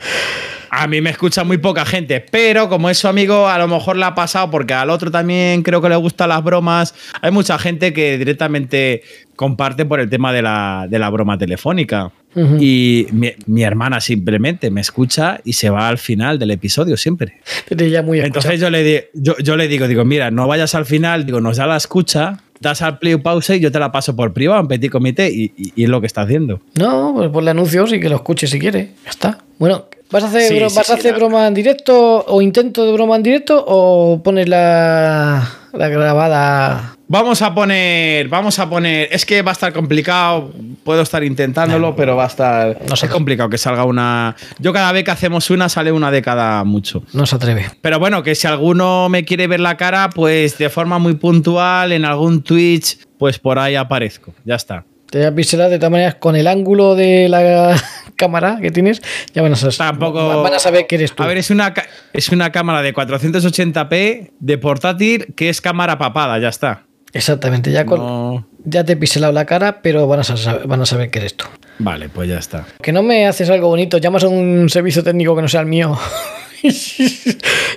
S1: A mí me escucha muy poca gente, pero como es su amigo, a lo mejor le ha pasado porque al otro también creo que le gustan las bromas. Hay mucha gente que directamente comparte por el tema de la, de la broma telefónica. Y mi, mi hermana simplemente me escucha y se va al final del episodio siempre.
S2: Muy.
S1: Entonces yo le, di- yo, yo le digo, digo, mira, no vayas al final, digo, nos da la escucha, das al play o pausa y yo te la paso por privado en petit comité y, y- y es lo que está haciendo.
S2: No, pues ponle anuncios y que lo escuche si quiere. Ya está. Bueno, ¿vas a hacer,
S1: Sí,
S2: bro-
S1: sí,
S2: ¿vas a hacer
S1: la-
S2: broma en directo o intento de broma en directo o pones la, la grabada?
S1: Vamos a poner, vamos a poner, es que va a estar complicado, puedo estar intentándolo, pero va a estar,
S2: No sé.
S1: es complicado que salga una, yo cada vez que hacemos una sale una de cada mucho.
S2: No se atreve.
S1: Pero bueno, que si alguno me quiere ver la cara, pues de forma muy puntual, en algún Twitch, pues por ahí aparezco, ya está.
S2: Te voy a de todas maneras con el ángulo de la cámara que tienes. Ya van a saber,
S1: Tampoco.
S2: van a saber que eres tú.
S1: A ver, es una, es una cámara de 480p de portátil que es cámara papada, ya está.
S2: Exactamente, ya, con,
S1: No-
S2: ya te he pixelado la cara, pero van a, saber, van a saber que eres tú.
S1: Vale, pues ya está.
S2: Que no me haces algo bonito, llamas a un servicio técnico que no sea el mío.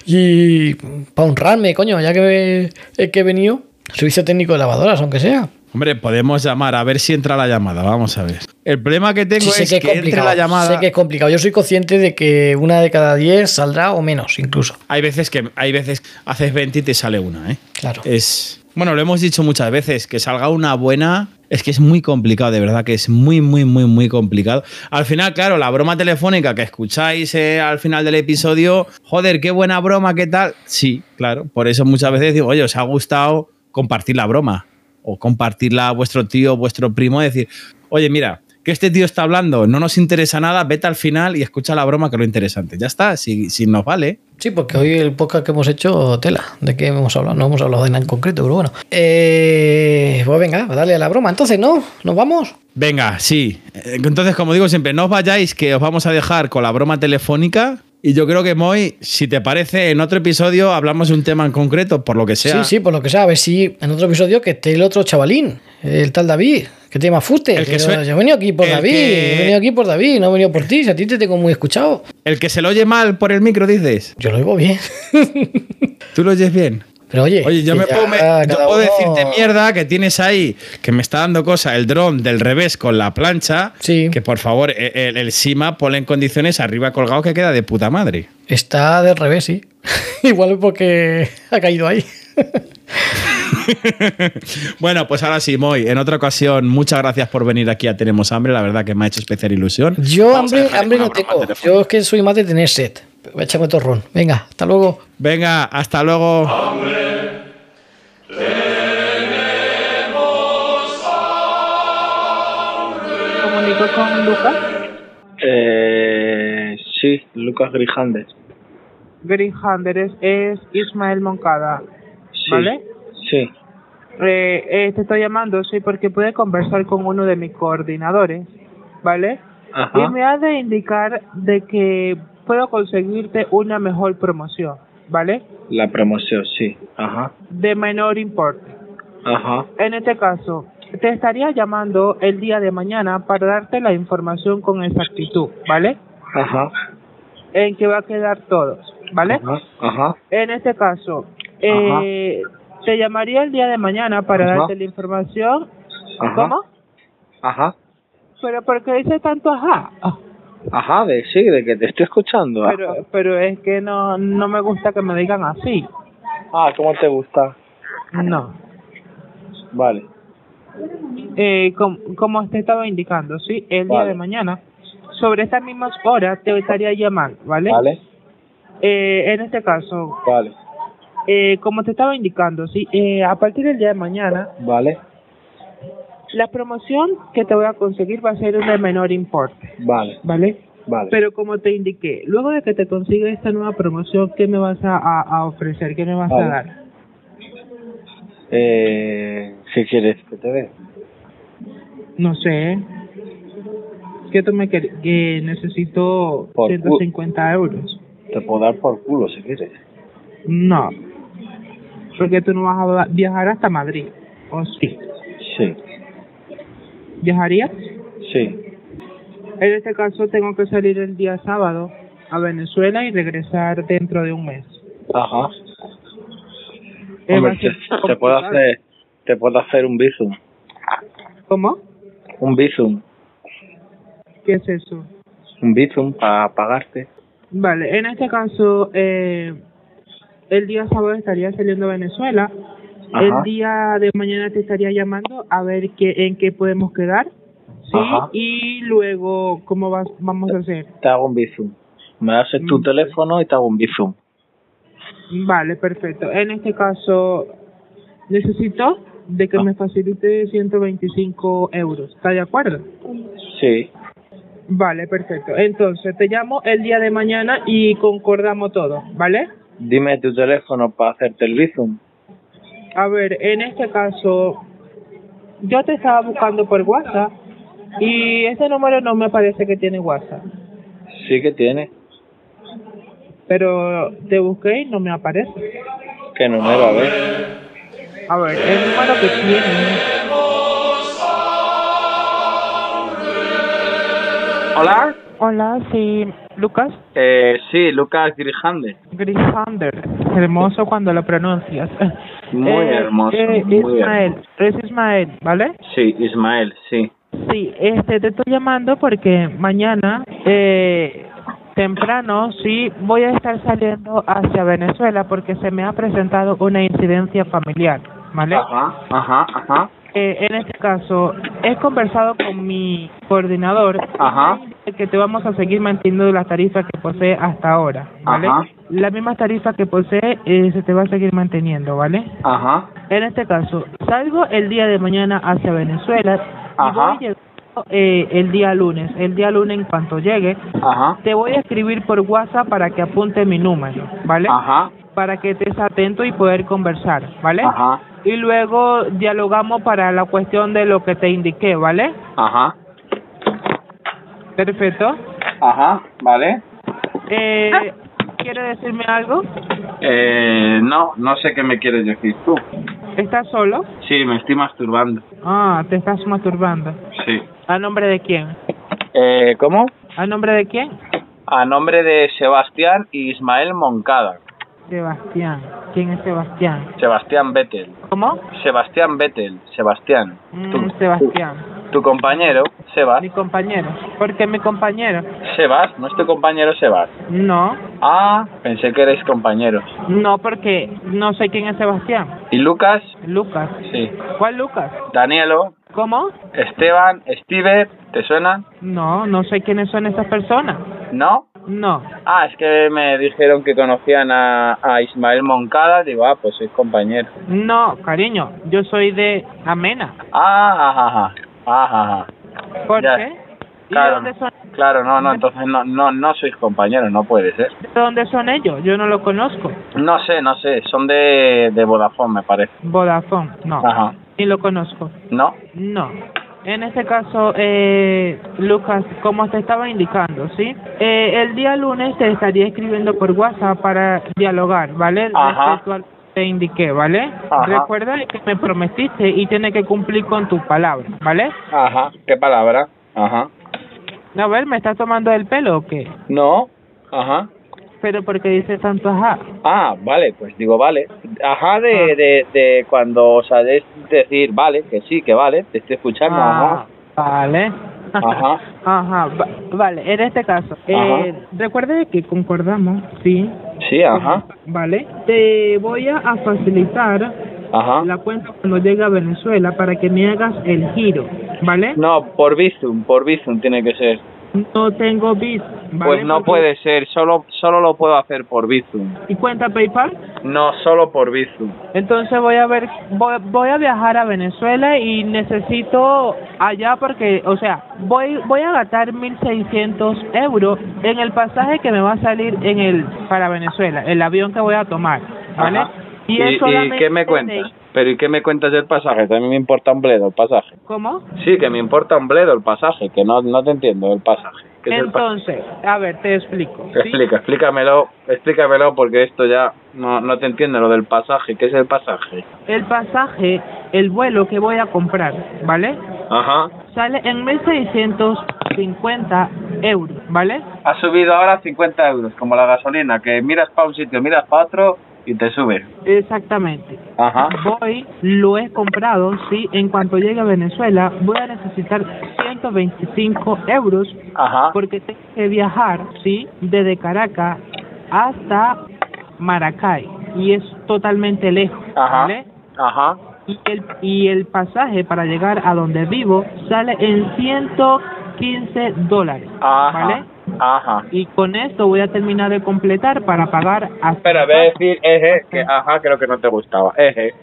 S2: y para honrarme, coño, ya que he, que he venido, servicio técnico de lavadoras, aunque sea.
S1: Hombre, podemos llamar a ver si entra la llamada. Vamos a ver. El problema que tengo
S2: Sí,
S1: es
S2: que
S1: que,
S2: es
S1: entre
S2: complicado.
S1: la llamada.
S2: Sé que es complicado. Yo soy consciente de que una de cada diez saldrá o menos, incluso.
S1: Hay veces que hay veces haces 20 y te sale una, ¿eh?
S2: Claro.
S1: Es. Bueno, lo hemos dicho muchas veces, que salga una buena es que es muy complicado, de verdad que es muy, muy, muy, muy complicado. Al final, claro, la broma telefónica que escucháis eh, al final del episodio, joder, qué buena broma, qué tal. Sí, claro, por eso muchas veces digo, oye, os ha gustado compartir la broma o compartirla a vuestro tío, vuestro primo, decir, oye, mira, que este tío está hablando, no nos interesa nada, vete al final y escucha la broma que es lo interesante. Ya está, si, si nos vale.
S2: Sí, porque hoy el podcast que hemos hecho, tela. ¿De qué hemos hablado? No hemos hablado de nada en concreto, pero bueno. Eh, pues venga, dale a la broma. Entonces, ¿no? ¿Nos vamos?
S1: Venga, sí. Eh, Entonces, como digo siempre, no os vayáis, que os vamos a dejar con la broma telefónica. Y yo creo que, Moy, si te parece, en otro episodio hablamos de un tema en concreto, por lo que sea.
S2: Sí, sí, por lo que sea. A ver si en otro episodio que esté el otro chavalín, el tal David, que tiene más fuste.
S1: El que
S2: yo he venido aquí por David,
S1: que-
S2: he venido aquí por David, no he venido por ti. Si a ti te tengo muy escuchado.
S1: El que se lo oye mal por el micro, dices.
S2: Yo lo oigo bien.
S1: ¿Tú lo oyes bien?
S2: Pero oye,
S1: Oye, yo me
S2: ya
S1: puedo, me- yo puedo decirte mierda que tienes ahí, que me está dando cosa el dron del revés con la plancha.
S2: Sí.
S1: Que por favor, e- el, el Sima ponle en condiciones arriba colgado que queda de puta madre.
S2: Está del revés, sí. Igual porque ha caído ahí.
S1: Bueno, pues ahora sí, Moy, en otra ocasión, muchas gracias por venir aquí a Tenemos Hambre, la verdad que me ha hecho especial ilusión.
S2: Yo
S1: Vamos
S2: hambre, hambre no tengo. Yo es que soy más de tener sed. Voy a echarme otro ron. Venga, hasta luego.
S1: Venga, hasta luego.
S7: comunico con Lucas.
S3: Eh, sí, Lucas.
S7: Grijander es, es Ismael Moncada,
S3: Sí.
S7: ¿vale?
S3: Sí.
S7: Eh, eh, te estoy llamando, sí, porque pude conversar con uno de mis coordinadores, ¿vale? Y
S3: Ajá.
S7: me ha de indicar de que puedo conseguirte una mejor promoción, ¿vale?
S3: La promoción, sí. Ajá.
S7: De menor importe.
S3: Ajá.
S7: En este caso, te estaría llamando el día de mañana para darte la información con exactitud, ¿vale?
S3: Ajá.
S7: En que va a quedar todos, ¿vale?
S3: Ajá. Ajá.
S7: En este caso, eh, te llamaría el día de mañana para
S3: Ajá.
S7: darte la información.
S3: Ajá.
S7: ¿Cómo?
S3: Ajá.
S7: Pero ¿por qué dice tanto ajá?
S3: Ajá, de sí, de que te estoy escuchando.
S7: Pero, pero es que no, no me gusta que me digan así.
S3: Ah, ¿cómo te gusta?
S7: No.
S3: Vale.
S7: Eh, com- como te estaba indicando, sí, el día de mañana, sobre estas mismas horas te estaría llamando, ¿vale?
S3: Vale.
S7: Eh, en este caso,
S3: Vale.
S7: Eh, como te estaba indicando, sí, eh, a partir del día de mañana,
S3: Vale.
S7: la promoción que te voy a conseguir va a ser de menor importe,
S3: Vale.
S7: ¿vale?
S3: Vale.
S7: Pero como te indiqué, luego de que te consiga esta nueva promoción, ¿qué me vas a, a, a ofrecer? ¿Qué me vas
S3: Vale.
S7: a dar?
S3: Eh, ¿Qué quieres que te dé?
S7: No sé. Que tú me quer- que necesito
S3: Por
S7: 150 euros.
S3: Te puedo dar por culo si quieres.
S7: No. Porque tú no vas a viajar hasta Madrid. ¿O sí?
S3: Sí.
S7: ¿Viajarías?
S3: Sí.
S7: En este caso tengo que salir el día sábado a Venezuela y regresar dentro de un mes.
S3: Ajá.
S7: Eh,
S3: Hombre, te, te puedo hacer, te puedo hacer un bizum.
S7: ¿Cómo?
S3: Un bizum.
S7: ¿Qué es eso?
S3: Un bizum para pagarte.
S7: Vale, en este caso, eh, el día sábado estaría saliendo a Venezuela.
S3: Ajá.
S7: El día de mañana te estaría llamando a ver qué, en qué podemos quedar. Sí,
S3: Ajá.
S7: y luego, ¿cómo vas, vamos a hacer?
S3: Te hago un bizum. Me das tu
S7: Mm.
S3: teléfono y te hago un bizum.
S7: Vale, perfecto. En este caso, necesito de que
S3: Ah.
S7: me facilite 125 euros. ¿Está de acuerdo?
S3: Sí.
S7: Vale, perfecto. Entonces, te llamo el día de mañana y concordamos todo, ¿vale?
S3: Dime tu teléfono para hacerte el bizum.
S7: A ver, en este caso, yo te estaba buscando por WhatsApp y ese número no me parece que tiene WhatsApp.
S3: Sí que tiene.
S7: Pero te busqué y no me aparece.
S3: ¿Qué número? A ver.
S7: A ver, el número que tiene.
S3: Hola.
S7: Hola, sí, Lucas.
S3: Eh, sí, Lucas Grijandes.
S7: Grisander. Hermoso cuando lo pronuncias.
S3: Muy
S7: Eh,
S3: hermoso,
S7: eh,
S3: muy
S7: Ismael, es Ismael, ¿vale?
S3: Sí, Ismael, sí.
S7: Sí, este, te estoy llamando porque mañana, eh, temprano, sí, voy a estar saliendo hacia Venezuela porque se me ha presentado una incidencia familiar, ¿vale?
S3: Ajá, ajá, ajá.
S7: Eh, en este caso, he conversado con mi coordinador
S3: Ajá.
S7: que te vamos a seguir manteniendo las tarifas que posee hasta ahora, ¿vale?
S3: Ajá.
S7: La misma tarifa que posee eh, se te va a seguir manteniendo, ¿vale?
S3: Ajá.
S7: En este caso, salgo el día de mañana hacia Venezuela y voy llegando eh, el día lunes. El día lunes, en cuanto llegue,
S3: Ajá.
S7: te voy a escribir por WhatsApp para que apunte mi número, ¿vale?
S3: Ajá.
S7: Para que estés atento y poder conversar, ¿vale?
S3: Ajá.
S7: Y luego dialogamos para la cuestión de lo que te indiqué, ¿vale?
S3: Ajá.
S7: Perfecto.
S3: Ajá. Vale.
S7: Eh, ¿Quiere decirme algo?
S3: Eh, no, no sé qué me quieres decir tú.
S7: ¿Estás solo?
S3: Sí, me estoy masturbando.
S7: Ah, te estás masturbando.
S3: Sí.
S7: ¿A nombre de quién?
S3: Eh, ¿cómo?
S7: ¿A nombre de quién?
S3: A nombre de Sebastián y Ismael Moncada.
S7: Sebastián. ¿Quién es Sebastián?
S3: Sebastián Vettel.
S7: ¿Cómo?
S3: Sebastián Vettel. Sebastián.
S7: Mm,
S3: Tu,
S7: Sebastián.
S3: tu compañero, Sebas.
S7: Mi compañero. ¿Por qué mi compañero?
S3: Sebas, ¿no es tu compañero Sebas?
S7: No.
S3: Ah, pensé que erais compañeros.
S7: No, porque no sé quién es Sebastián.
S3: ¿Y Lucas?
S7: Lucas.
S3: Sí.
S7: ¿Cuál Lucas?
S3: Danielo,
S7: ¿Cómo?
S3: Esteban, Steve, ¿te suenan?
S7: No, no sé quiénes son esas personas.
S3: ¿No?
S7: No.
S3: Ah, es que me dijeron que conocían a, a Ismael Moncada. Digo, ah, pues sois compañeros.
S7: No, cariño, yo soy de Amena.
S3: Ah, ajá, ajá. Ajá.
S7: ¿Por
S3: Ya.
S7: qué? ¿Y
S3: Claro,
S7: de dónde son?
S3: claro, no, no, entonces no, no, no sois compañeros, no puede ser.
S7: ¿De dónde son ellos? Yo no lo conozco.
S3: No sé, no sé, son de, de Vodafone, me parece.
S7: Vodafone, no.
S3: Ajá.
S7: Ni lo conozco.
S3: ¿No?
S7: No. En este caso, eh, Lucas, como te estaba indicando, ¿sí? Eh, el día lunes te estaría escribiendo por WhatsApp para dialogar, ¿vale?
S3: Ajá.
S7: Respecto a lo que te indiqué, ¿vale?
S3: Ajá.
S7: Recuerda que me prometiste y tienes que cumplir con tus palabras, ¿vale?
S3: Ajá. ¿Qué palabra? Ajá.
S7: A ver, ¿me estás tomando el pelo o qué?
S3: No. Ajá.
S7: Pero porque dices tanto ajá.
S3: Ah, vale, pues digo vale. Ajá de, de, de cuando sabes decir vale, que sí, que vale, te estoy escuchando,
S7: Ah,
S3: ajá.
S7: Vale.
S3: Ajá.
S7: Ajá, va- vale, en este caso, eh, recuerde que concordamos, sí,
S3: Sí, ajá.
S7: vale. Te voy a a facilitar
S3: Ajá.
S7: la cuenta cuando llegue a Venezuela para que me hagas el giro, ¿vale?
S3: No, por Bizum, por Bizum tiene que ser.
S7: No tengo ¿vale?
S3: Pues no
S7: Porque-
S3: puede ser, solo solo lo puedo hacer por Bizum.
S7: ¿Y cuenta PayPal?
S3: No, solo por Bizum.
S7: Entonces voy a ver, voy, voy a viajar a Venezuela y necesito allá porque, o sea, voy voy a gastar 1.600 euros en el pasaje que me va a salir en el para Venezuela, el avión que voy a tomar, ¿vale?
S3: Ajá.
S7: Y,
S3: ¿Y, y
S7: solamente
S3: qué me
S7: de-
S3: cuentas? Pero ¿y qué me cuentas del pasaje? También me importa un bledo el pasaje.
S7: ¿Cómo?
S3: Sí, que me importa un bledo el pasaje, que no, no te entiendo el pasaje.
S7: Entonces, a ver, te explico. ¿sí?
S3: Explica, explícamelo, explícamelo porque esto ya no, no te entiendo lo del pasaje. ¿Qué es el pasaje?
S7: El pasaje, el vuelo que voy a comprar, ¿vale?
S3: Ajá.
S7: Sale en 1.650 euros, ¿vale?
S3: Ha subido ahora 50 euros, como la gasolina, que miras para un sitio, miras para otro y te sube.
S7: Exactamente.
S3: Ajá.
S7: Voy, lo he comprado, sí, en cuanto llegue a Venezuela voy a necesitar 125 euros
S3: Ajá.
S7: porque tengo que viajar, sí, desde Caracas hasta Maracay y es totalmente lejos,
S3: Ajá.
S7: ¿vale?
S3: Ajá.
S7: Y el, y el pasaje para llegar a donde vivo sale en 115 dólares,
S3: Ajá.
S7: ¿vale?
S3: Ajá.
S7: Y con esto voy a terminar de completar para pagar hasta...
S3: Espera, voy a decir eje, que ajá creo que no te gustaba. Eje.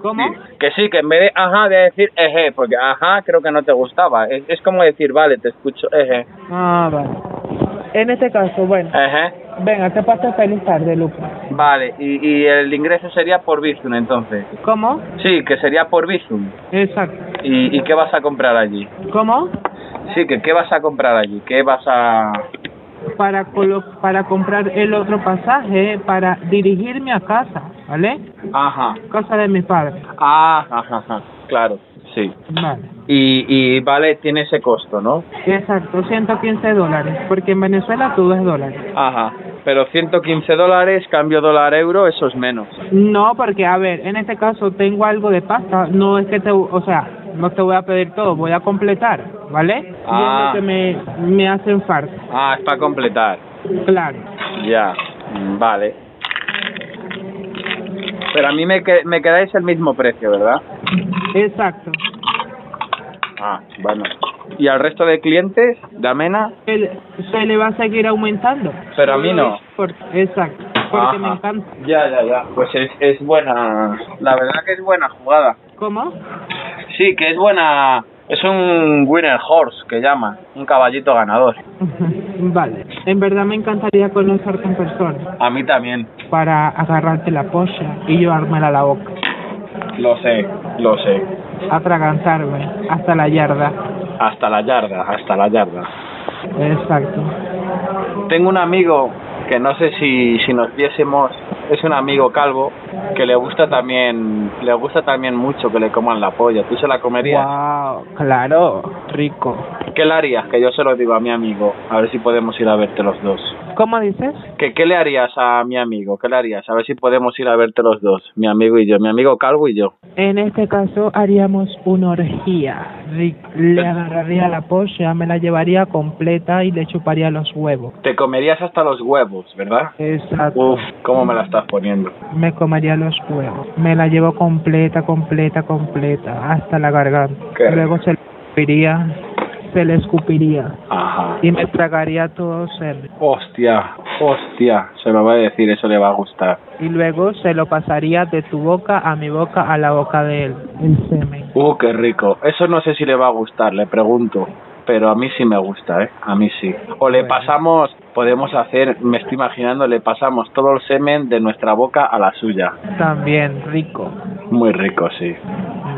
S7: ¿Cómo?
S3: Sí, que sí, que en vez de ajá de decir eje, porque ajá creo que no te gustaba. Es, es como decir, vale, te escucho, eje.
S7: Ah, vale. En este caso, bueno,
S3: Eje.
S7: venga, te paso feliz tarde, Lucas.
S3: Vale, y, y el ingreso sería por Bizum entonces.
S7: ¿Cómo?
S3: Sí, que sería por Bizum.
S7: Exacto.
S3: ¿Y, ¿Y qué vas a comprar allí?
S7: ¿Cómo?
S3: Sí, que qué vas a comprar allí, qué vas a...
S7: Para, colo para comprar el otro pasaje, para dirigirme a casa, ¿vale?
S3: Ajá.
S7: Casa de mis padres.
S3: Ah, ajá, ajá, claro, sí.
S7: Vale.
S3: Y, y vale, tiene ese costo, ¿no?
S7: Exacto, 115 dólares, porque en Venezuela todo es dólares.
S3: Ajá. Pero 115 dólares, cambio dólar-euro, eso es menos.
S7: No, porque, a ver, en este caso tengo algo de pasta, no es que te, o sea, no te voy a pedir todo, voy a completar, ¿vale?
S3: Ah.
S7: Y es lo que me, me hacen falta,
S3: Ah, es para completar.
S7: claro.
S3: Ya, vale. Pero a mí me, me quedáis el mismo precio, ¿verdad?
S7: Exacto.
S3: Ah, bueno. ¿Y al resto de clientes de Amena?
S7: El- se le va a seguir aumentando.
S3: Pero a mí no.
S7: Por- exacto, porque
S3: Ajá.
S7: me encanta.
S3: Ya, ya, ya. Pues es, es buena. La verdad que es buena jugada.
S7: ¿Cómo?
S3: Sí, que es buena. Es un winner horse que llaman. Un caballito ganador.
S7: vale. En verdad me encantaría conocerte en persona
S3: A mí también.
S7: para agarrarte la polla y llevármela a la boca.
S3: Lo sé, lo sé.
S7: Atragantarme hasta la yarda.
S3: Hasta la yarda, hasta la yarda.
S7: Exacto.
S3: Tengo un amigo que no sé si, si nos viésemos es un amigo calvo que le gusta también, le gusta también mucho que le coman la polla. ¿Tú se la comerías?
S7: Wow, claro, rico.
S3: ¿Qué le harías? Que yo se lo digo a mi amigo, a ver si podemos ir a verte los dos.
S7: ¿Cómo dices?
S3: ¿Qué, ¿Qué le harías a mi amigo? ¿Qué le harías? A ver si podemos ir a verte los dos, mi amigo y yo, mi amigo calvo y yo.
S7: En este caso haríamos una orgía. Le agarraría la polla, me la llevaría completa y le chuparía los huevos.
S3: Te comerías hasta los huevos, ¿verdad?
S7: Exacto.
S3: Uf, ¿cómo me la estás poniendo?
S7: Me comería los huevos. Me la llevo completa, completa, completa, hasta la garganta.
S3: Qué
S7: Luego se le escupiría, se le escupiría
S3: Ajá.
S7: y me tragaría todo ser.
S3: Hostia, hostia, se lo va a decir, eso le va a gustar.
S7: Y luego se lo pasaría de tu boca a mi boca a la boca de él, el semen.
S3: Uh, qué rico. Eso no sé si le va a gustar, le pregunto. Pero a mí sí me gusta, ¿eh? A mí sí. O le pasamos, podemos hacer, me estoy imaginando, le pasamos todo el semen de nuestra boca a la suya.
S7: También rico.
S3: Muy rico, sí.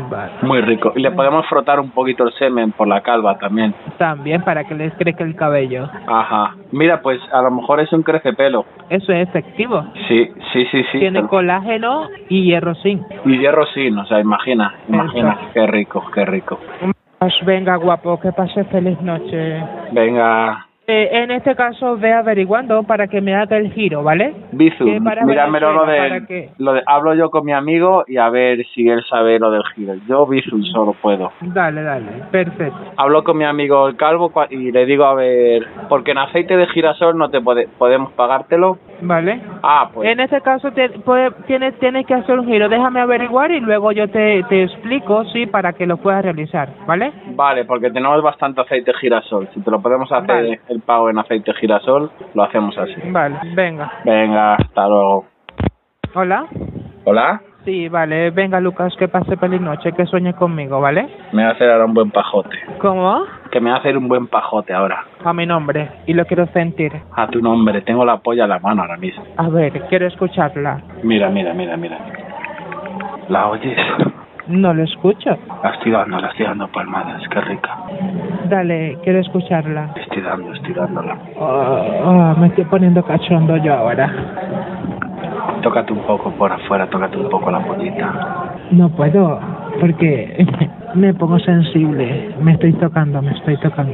S7: Vale.
S3: Muy rico. Y le podemos frotar un poquito el semen por la calva también.
S7: También para que les crezca el cabello.
S3: Ajá. Mira, pues a lo mejor es un crecepelo.
S7: Eso es efectivo.
S3: Sí, sí, sí, sí.
S7: Tiene colágeno y hierro zinc.
S3: Y hierro sí, o sea, imagina, imagina. Qué rico, qué rico.
S7: Venga, guapo, que pase feliz noche.
S3: Venga,
S7: Eh, en este caso, ve averiguando para que me haga el giro, ¿vale?
S3: Bizu, míramelo lo de, lo de... Hablo yo con mi amigo y a ver si él sabe lo del giro. Yo Bizu solo puedo.
S7: Dale, dale, perfecto.
S3: Hablo con mi amigo el calvo y le digo, a ver, porque en aceite de girasol no te pode- podemos pagártelo.
S7: ¿Vale?
S3: Ah, pues
S7: En este caso te- puede- tienes, tienes que hacer un giro. Déjame averiguar y luego yo te, te explico, sí, para que lo puedas realizar, ¿vale?
S3: vale, porque tenemos bastante aceite de girasol. Si te lo podemos hacer
S7: Vale.
S3: El pago en aceite de girasol, lo hacemos así.
S7: Vale, venga.
S3: Venga, hasta luego.
S7: Hola.
S3: ¿Hola?
S7: Sí, vale. Venga, Lucas, que pase feliz noche, que sueñe conmigo, ¿vale?
S3: Me va a hacer ahora un buen pajote.
S7: ¿Cómo?
S3: Que me va a hacer un buen pajote ahora.
S7: A mi nombre. Y lo quiero sentir.
S3: A tu nombre, tengo la polla en la mano ahora mismo.
S7: A ver, quiero escucharla.
S3: Mira, mira, mira, mira. ¿La oyes?
S7: No lo escucho.
S3: La estoy dando, la estoy dando palmadas, qué rica.
S7: Dale, quiero escucharla.
S3: Estoy dando, estoy dándola.
S7: Oh, oh, me estoy poniendo cachondo yo ahora.
S3: Tócate un poco por afuera, tócate un poco la pollita.
S7: No puedo, porque me pongo sensible. Me estoy tocando, me estoy tocando.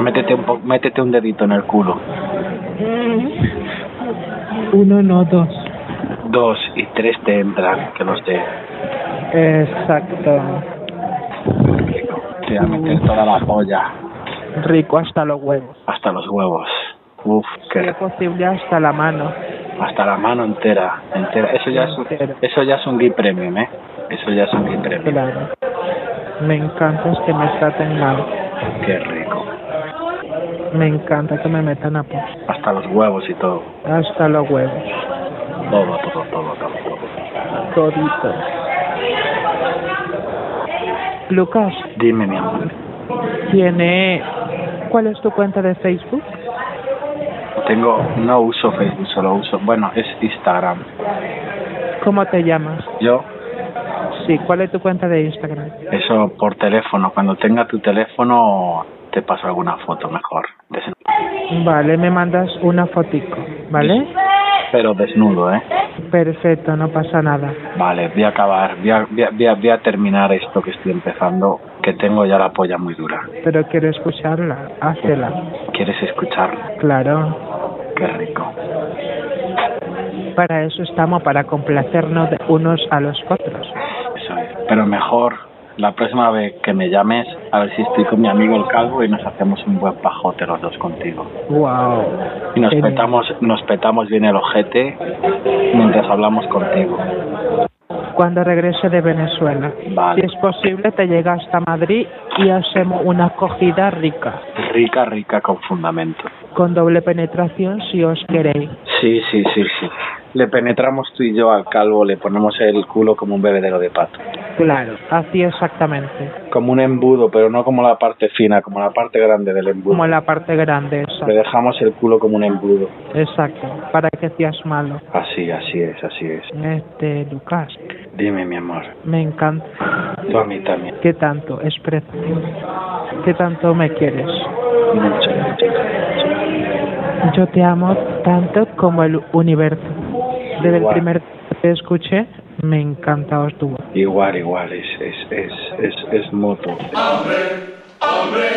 S3: Métete un, po- métete un dedito en el culo.
S7: Uno, no, dos.
S3: Dos y tres te entran, que los de...
S7: Exacto.
S3: Te voy a meter toda la polla,
S7: Rico hasta los huevos.
S3: hasta los huevos. Uf,
S7: Si
S3: qué
S7: es posible, hasta la mano.
S3: hasta la mano entera, entera. Eso ya es un,
S7: Entera.
S3: eso ya es un gui premium, ¿eh? Eso ya es un gui premium.
S7: Claro. Me encanta es que me traten mal.
S3: Qué rico.
S7: Me encanta que me metan a pos.
S3: Hasta los huevos y todo.
S7: Hasta los huevos.
S3: Todo, todo, todo, todo, todo.
S7: Todito. Lucas,
S3: Dime, mi amor.
S7: tiene... ¿Cuál es tu cuenta de Facebook?
S3: Tengo, no uso Facebook, solo uso, bueno, es Instagram.
S7: ¿Cómo te llamas?
S3: Yo,
S7: Sí, ¿cuál es tu cuenta de Instagram?
S3: eso por teléfono. Cuando tenga tu teléfono, te paso alguna foto mejor.
S7: Vale, me mandas una fotico, ¿vale?
S3: Pero desnudo, ¿eh?
S7: Perfecto, no pasa nada.
S3: Vale, voy a acabar, voy a, voy a- voy a- terminar esto que estoy empezando, que tengo ya la polla muy dura.
S7: Pero quiero escucharla, házela.
S3: ¿Quieres escucharlo?
S7: Claro,
S3: Qué rico.
S7: para eso estamos, para complacernos de unos a los otros.
S3: Eso es. Pero mejor, la próxima vez que me llames, a ver si estoy con mi amigo el calvo y nos hacemos un buen pajote los dos contigo.
S7: Wow.
S3: Y nos petamos, nos petamos bien el ojete mientras hablamos contigo.
S7: Cuando regrese de Venezuela.
S3: Vale.
S7: Si es posible, te llega hasta Madrid y hacemos una acogida rica,
S3: Rica, rica con fundamento.
S7: con doble penetración si os queréis.
S3: Sí, sí, sí, sí. Le penetramos tú y yo al calvo, le ponemos el culo como un bebedero de pato.
S7: Claro, así exactamente.
S3: Como un embudo, pero no como la parte fina, como la parte grande del embudo.
S7: Como la parte grande,
S3: Le
S7: exacto.
S3: dejamos el culo como un embudo.
S7: Exacto, para que seas malo.
S3: Así, así es, así es.
S7: Este, Lucas,
S3: Dime, mi amor.
S7: me encanta.
S3: Tú a mí también.
S7: ¿Qué tanto? Expresa. ¿Qué tanto me quieres?
S3: Mucho, mucho.
S7: Yo te amo tanto como el universo. Desde el
S3: Igual.
S7: primer que escuché, me encantaba tu voz.
S3: Igual, igual, es, es, es, es, es mutuo.
S8: Hambre, hambre,